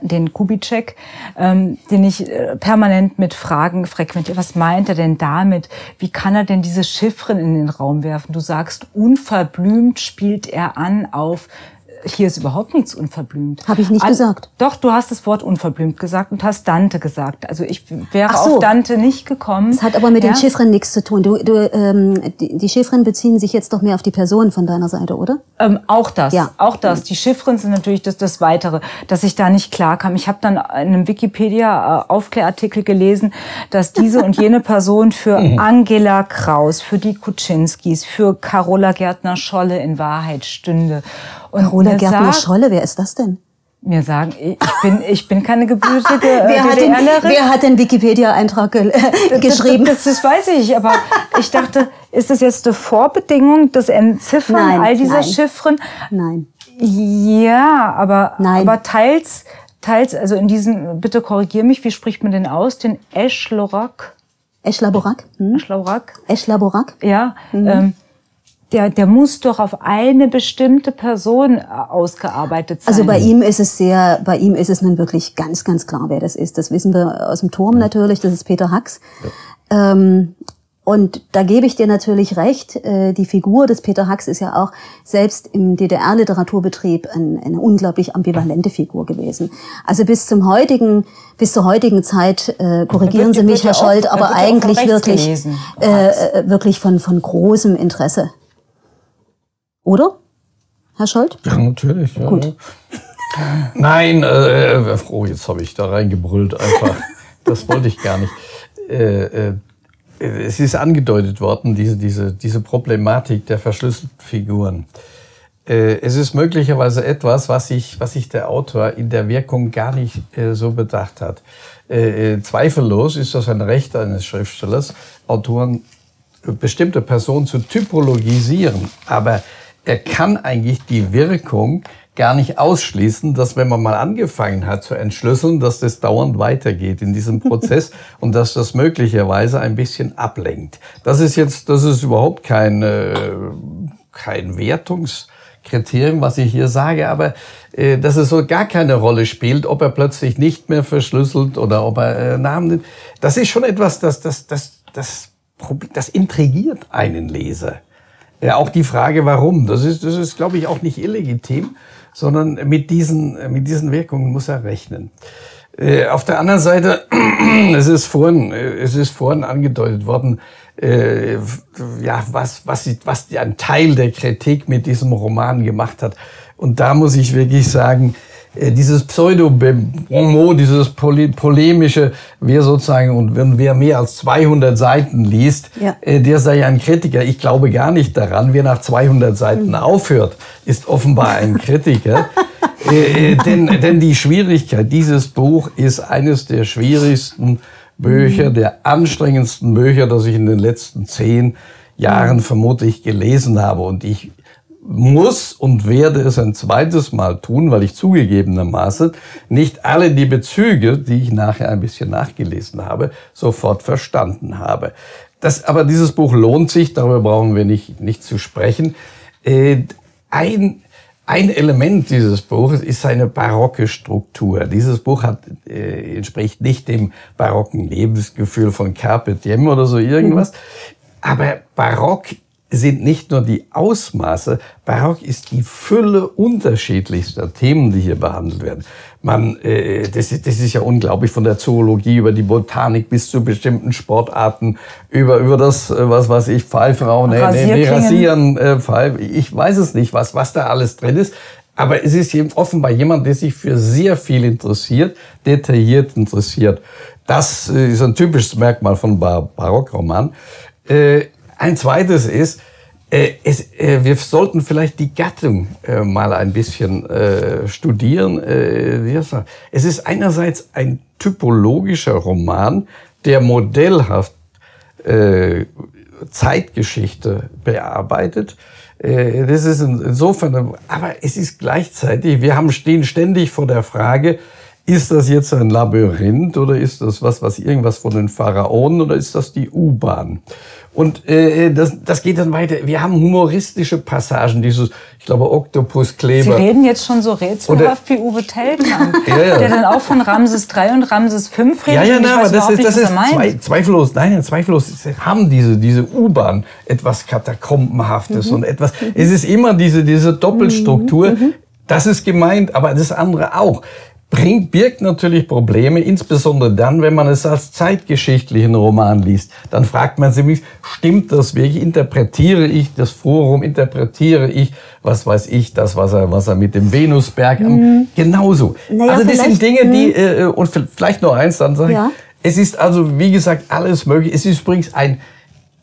Speaker 2: den Kubitschek, ähm, den ich äh, permanent mit Fragen frequentiere. Was meint er denn damit? Wie kann er denn diese Chiffren in den Raum werfen? Du sagst, unverblümt spielt er an auf hier ist überhaupt nichts unverblümt.
Speaker 1: Habe ich nicht All, gesagt.
Speaker 2: Doch, du hast das Wort unverblümt gesagt und hast Dante gesagt. Also ich wäre so. auf Dante nicht gekommen.
Speaker 1: Das hat aber mit ja? den Chiffren nichts zu tun. Du, du, ähm, die, die Chiffren beziehen sich jetzt doch mehr auf die Person von deiner Seite, oder?
Speaker 2: Ähm, auch das, ja. auch das. Die Chiffren sind natürlich das, das Weitere, dass ich da nicht klar kam. Ich habe dann in einem Wikipedia-Aufklärartikel gelesen, dass diese und jene Person für mhm. Angela Kraus, für die Kuczynskis, für Carola Gärtner-Scholle in Wahrheit stünde.
Speaker 1: Und Carola Gärtner-Scholle, wer ist das denn?
Speaker 2: Mir sagen, ich bin, ich bin keine gebürtige
Speaker 1: äh, wer, hat den, wer hat den Wikipedia-Eintrag äh, geschrieben?
Speaker 2: Das, das, das, weiß ich, aber ich dachte, ist das jetzt eine Vorbedingung, das Entziffern nein, all dieser nein. Chiffren?
Speaker 1: Nein.
Speaker 2: Ja, aber, nein. aber teils, teils, also in diesen, bitte korrigier mich, wie spricht man denn aus? Den Eschlorak?
Speaker 1: Eschlaborak?
Speaker 2: Hm? Eschlaborak?
Speaker 1: Eschlaborak?
Speaker 2: Ja, mhm. ähm, der, der muss doch auf eine bestimmte Person äh, ausgearbeitet sein.
Speaker 1: Also bei ihm ist es sehr, bei ihm ist es nun wirklich ganz, ganz klar, wer das ist. Das wissen wir aus dem Turm natürlich, das ist Peter Hacks. Ja. Ähm, und da gebe ich dir natürlich recht, äh, die Figur des Peter Hacks ist ja auch selbst im DDR-Literaturbetrieb ein, eine unglaublich ambivalente Figur gewesen. Also bis zum heutigen, bis zur heutigen Zeit, äh, korrigieren Sie mich, Herr Scholz, aber eigentlich wirklich, äh, wirklich von, von großem Interesse. Oder? Herr Scholz?
Speaker 3: Ja, natürlich. Ja.
Speaker 1: Gut.
Speaker 3: Nein, äh, äh oh, jetzt habe ich da reingebrüllt einfach. das wollte ich gar nicht. Äh, äh, es ist angedeutet worden, diese, diese, diese Problematik der verschlüsselten Figuren. Äh, es ist möglicherweise etwas, was sich, was sich der Autor in der Wirkung gar nicht äh, so bedacht hat. Äh, äh, zweifellos ist das ein Recht eines Schriftstellers, Autoren äh, bestimmte Personen zu typologisieren. Aber er kann eigentlich die Wirkung gar nicht ausschließen, dass wenn man mal angefangen hat zu entschlüsseln, dass das dauernd weitergeht in diesem Prozess und dass das möglicherweise ein bisschen ablenkt. Das ist jetzt, das ist überhaupt kein, äh, kein Wertungskriterium, was ich hier sage, aber äh, dass es so gar keine Rolle spielt, ob er plötzlich nicht mehr verschlüsselt oder ob er äh, Namen nimmt. Das ist schon etwas, das, das, das, das, das intrigiert einen Leser. Ja, auch die Frage, warum, das ist, das ist, glaube ich, auch nicht illegitim sondern mit diesen, mit diesen Wirkungen muss er rechnen. Äh, auf der anderen Seite, es ist vorhin, es ist vorhin angedeutet worden, äh, ja, was, was, was ein Teil der Kritik mit diesem Roman gemacht hat. Und da muss ich wirklich sagen, äh, dieses Pseudo-Bonmot, dieses polemische, wer sozusagen, und wenn wer mehr als 200 Seiten liest, ja. äh, der sei ein Kritiker. Ich glaube gar nicht daran. Wer nach 200 Seiten mhm. aufhört, ist offenbar ein Kritiker. äh, äh, denn, denn die Schwierigkeit, dieses Buch ist eines der schwierigsten Bücher, mhm. der anstrengendsten Bücher, das ich in den letzten zehn Jahren vermutlich gelesen habe. Und ich muss und werde es ein zweites Mal tun, weil ich zugegebenermaßen nicht alle die Bezüge, die ich nachher ein bisschen nachgelesen habe, sofort verstanden habe. Das, aber dieses Buch lohnt sich, darüber brauchen wir nicht, nicht zu sprechen. Äh, ein, ein Element dieses Buches ist seine barocke Struktur. Dieses Buch hat, äh, entspricht nicht dem barocken Lebensgefühl von Carpe Diem oder so irgendwas. Mhm. Aber barock sind nicht nur die Ausmaße, Barock ist die Fülle unterschiedlichster Themen, die hier behandelt werden. Man, äh, das, ist, das ist ja unglaublich von der Zoologie über die Botanik bis zu bestimmten Sportarten, über, über das, äh, was weiß ich, Pfeifrau, nee, nee, nee, Rasieren, äh, Pfeif, ich weiß es nicht, was, was da alles drin ist. Aber es ist offenbar jemand, der sich für sehr viel interessiert, detailliert interessiert. Das äh, ist ein typisches Merkmal von Bar Barockroman. Äh, ein zweites ist, äh, es, äh, wir sollten vielleicht die Gattung äh, mal ein bisschen äh, studieren. Äh, es ist einerseits ein typologischer Roman, der modellhaft äh, Zeitgeschichte bearbeitet. Das ist insofern, aber es ist gleichzeitig, wir haben stehen ständig vor der Frage, ist das jetzt ein Labyrinth oder ist das was, was irgendwas von den Pharaonen oder ist das die U-Bahn? Und äh, das, das geht dann weiter. Wir haben humoristische Passagen, dieses, ich glaube, Oktopuskleber.
Speaker 2: Sie reden jetzt schon so rätselhaft wie Uwe Tellkamp, ja, ja. der dann auch von Ramses III und Ramses V redet.
Speaker 3: Ja, ja, nein, aber das ist, das ist zwei, zweifellos, nein, zweifellos haben diese, diese U-Bahn etwas Katakombenhaftes mhm. und etwas, mhm. es ist immer diese, diese Doppelstruktur. Mhm. mhm. Das ist gemeint, aber das andere auch bringt, birgt natürlich Probleme, insbesondere dann, wenn man es als zeitgeschichtlichen Roman liest. Dann fragt man sich, stimmt das wirklich? Interpretiere ich das Forum? Interpretiere ich, was weiß ich, das, was er, was er mit dem Venusberg, mhm. genauso. Naja, also das sind Dinge, die, mhm. äh, und vielleicht noch eins, dann sage ich, ja. es ist also, wie gesagt, alles möglich. Es ist übrigens ein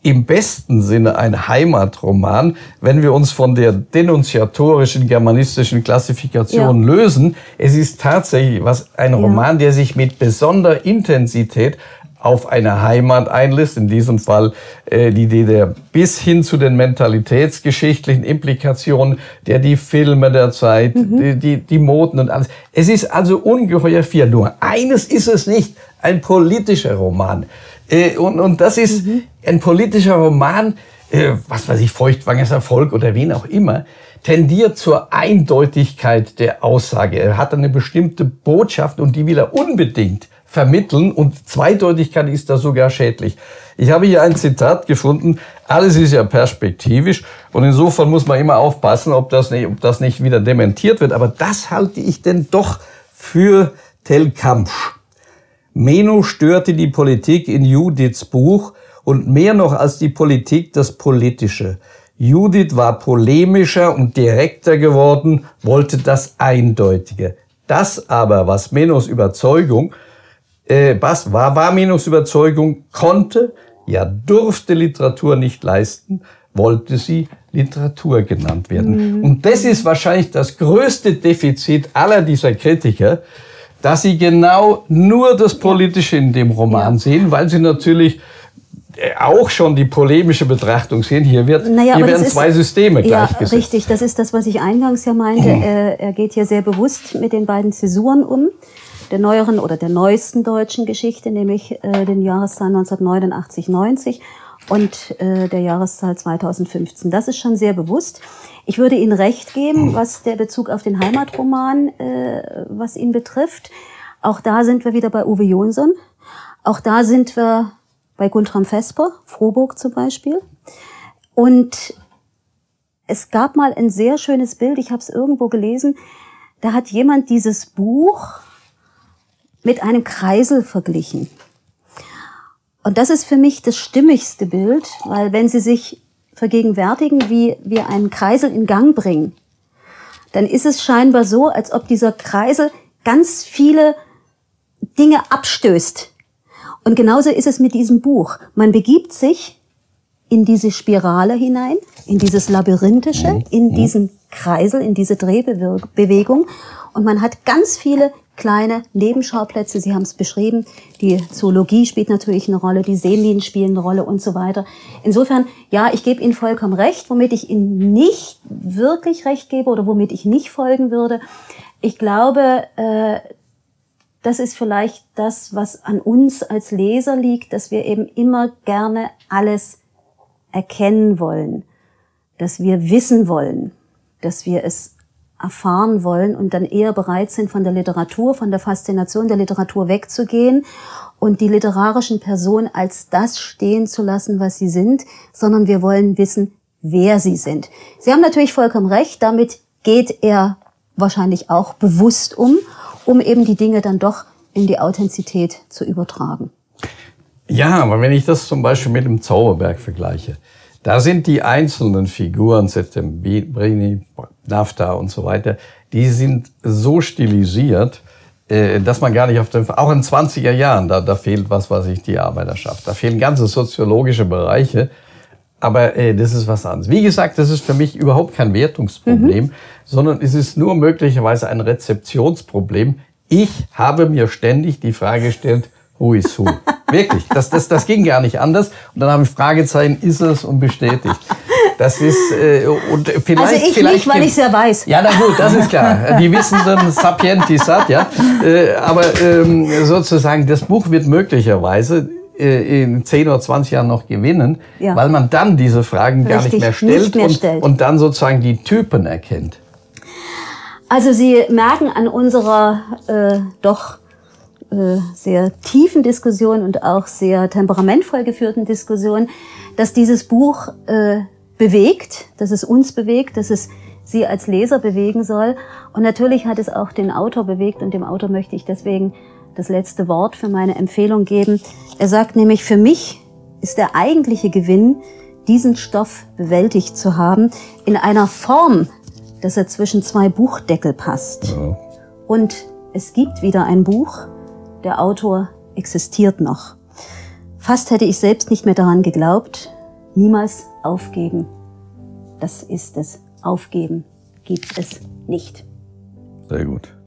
Speaker 3: im besten Sinne ein Heimatroman, wenn wir uns von der denunziatorischen germanistischen Klassifikation ja. lösen. Es ist tatsächlich was ein Roman, der sich mit besonderer Intensität auf eine Heimat einlässt, in diesem Fall äh, die DDR, bis hin zu den mentalitätsgeschichtlichen Implikationen, der die Filme der Zeit, mhm. die, die, die Moden und alles. Es ist also ungeheuer viel. Nur eines ist es nicht, ein politischer Roman. Äh, und, und das ist mhm. ein politischer Roman, äh, was weiß ich, Feuchtwangers Erfolg oder wen auch immer, tendiert zur Eindeutigkeit der Aussage. Er hat eine bestimmte Botschaft und die will er unbedingt vermitteln und Zweideutigkeit ist da sogar schädlich. Ich habe hier ein Zitat gefunden, alles ist ja perspektivisch und insofern muss man immer aufpassen, ob das nicht, ob das nicht wieder dementiert wird, aber das halte ich denn doch für Telkampsch. Meno störte die Politik in Judiths Buch und mehr noch als die Politik das Politische. Judith war polemischer und direkter geworden, wollte das Eindeutige. Das aber, was Menos Überzeugung, äh, was war, war Menos Überzeugung, konnte, ja durfte Literatur nicht leisten, wollte sie Literatur genannt werden. Mhm. Und das ist wahrscheinlich das größte Defizit aller dieser Kritiker, dass sie genau nur das Politische in dem Roman ja. sehen, weil sie natürlich äh, auch schon die polemische Betrachtung sehen. Hier, wird, naja, hier werden zwei Systeme gleichgesetzt.
Speaker 1: Ja, richtig. Das ist das, was ich eingangs ja meinte. Mhm. Er, er geht hier sehr bewusst mit den beiden Zäsuren um der neueren oder der neuesten deutschen Geschichte, nämlich äh, den Jahreszahlen 1989, 90 und äh, der Jahreszahl 2015. Das ist schon sehr bewusst. Ich würde Ihnen recht geben, mhm. was der Bezug auf den Heimatroman, äh, was ihn betrifft. Auch da sind wir wieder bei Uwe Jonsson. Auch da sind wir bei Guntram Vesper, Froburg zum Beispiel. Und es gab mal ein sehr schönes Bild, ich habe es irgendwo gelesen, da hat jemand dieses Buch mit einem Kreisel verglichen. Und das ist für mich das stimmigste Bild, weil wenn Sie sich vergegenwärtigen, wie wir einen Kreisel in Gang bringen, dann ist es scheinbar so, als ob dieser Kreisel ganz viele Dinge abstößt. Und genauso ist es mit diesem Buch. Man begibt sich in diese Spirale hinein, in dieses Labyrinthische, mhm. in mhm. diesen Kreisel, in diese Drehbewegung. Und man hat ganz viele kleine Nebenschauplätze. Sie haben es beschrieben. Die Zoologie spielt natürlich eine Rolle, die Seeminen spielen eine Rolle und so weiter. Insofern, ja, ich gebe Ihnen vollkommen recht, womit ich Ihnen nicht wirklich recht gebe oder womit ich nicht folgen würde. Ich glaube, äh, das ist vielleicht das, was an uns als Leser liegt, dass wir eben immer gerne alles erkennen wollen, dass wir wissen wollen, dass wir es erfahren wollen und dann eher bereit sind, von der Literatur, von der Faszination der Literatur wegzugehen und die literarischen Personen als das stehen zu lassen, was sie sind, sondern wir wollen wissen, wer sie sind. Sie haben natürlich vollkommen recht, damit geht er wahrscheinlich auch bewusst um, um eben die Dinge dann doch in die Authentizität zu übertragen.
Speaker 3: Ja, aber wenn ich das zum Beispiel mit dem Zauberberg vergleiche, da sind die einzelnen Figuren, Settembrini, NAFTA und so weiter, die sind so stilisiert, äh, dass man gar nicht auf den, auch in 20er Jahren, da, da fehlt was, was ich die Arbeiterschaft. Da fehlen ganze soziologische Bereiche. Aber äh, das ist was anderes. Wie gesagt, das ist für mich überhaupt kein Wertungsproblem, mhm. sondern es ist nur möglicherweise ein Rezeptionsproblem. Ich habe mir ständig die Frage gestellt, who is who? Wirklich, das, das, das ging gar nicht anders. Und dann habe ich Fragezeichen, ist es und bestätigt. Das ist
Speaker 1: äh, und vielleicht also ich vielleicht nicht, weil ich es ja weiß.
Speaker 3: Ja, na gut, das ist klar. Die Wissenden sapienti sat, ja. Äh, aber ähm, sozusagen das Buch wird möglicherweise äh, in 10 oder 20 Jahren noch gewinnen, ja. weil man dann diese Fragen Richtig, gar nicht mehr stellt, nicht mehr und, stellt. und dann sozusagen die Typen erkennt.
Speaker 1: Also Sie merken an unserer äh, doch äh, sehr tiefen Diskussion und auch sehr temperamentvoll geführten Diskussion, dass dieses Buch äh, bewegt, dass es uns bewegt, dass es Sie als Leser bewegen soll. Und natürlich hat es auch den Autor bewegt und dem Autor möchte ich deswegen das letzte Wort für meine Empfehlung geben. Er sagt nämlich, für mich ist der eigentliche Gewinn, diesen Stoff bewältigt zu haben, in einer Form, dass er zwischen zwei Buchdeckel passt. Ja. Und es gibt wieder ein Buch, der Autor existiert noch. Fast hätte ich selbst nicht mehr daran geglaubt. Niemals aufgeben. Das ist es. Aufgeben gibt es nicht.
Speaker 3: Sehr gut.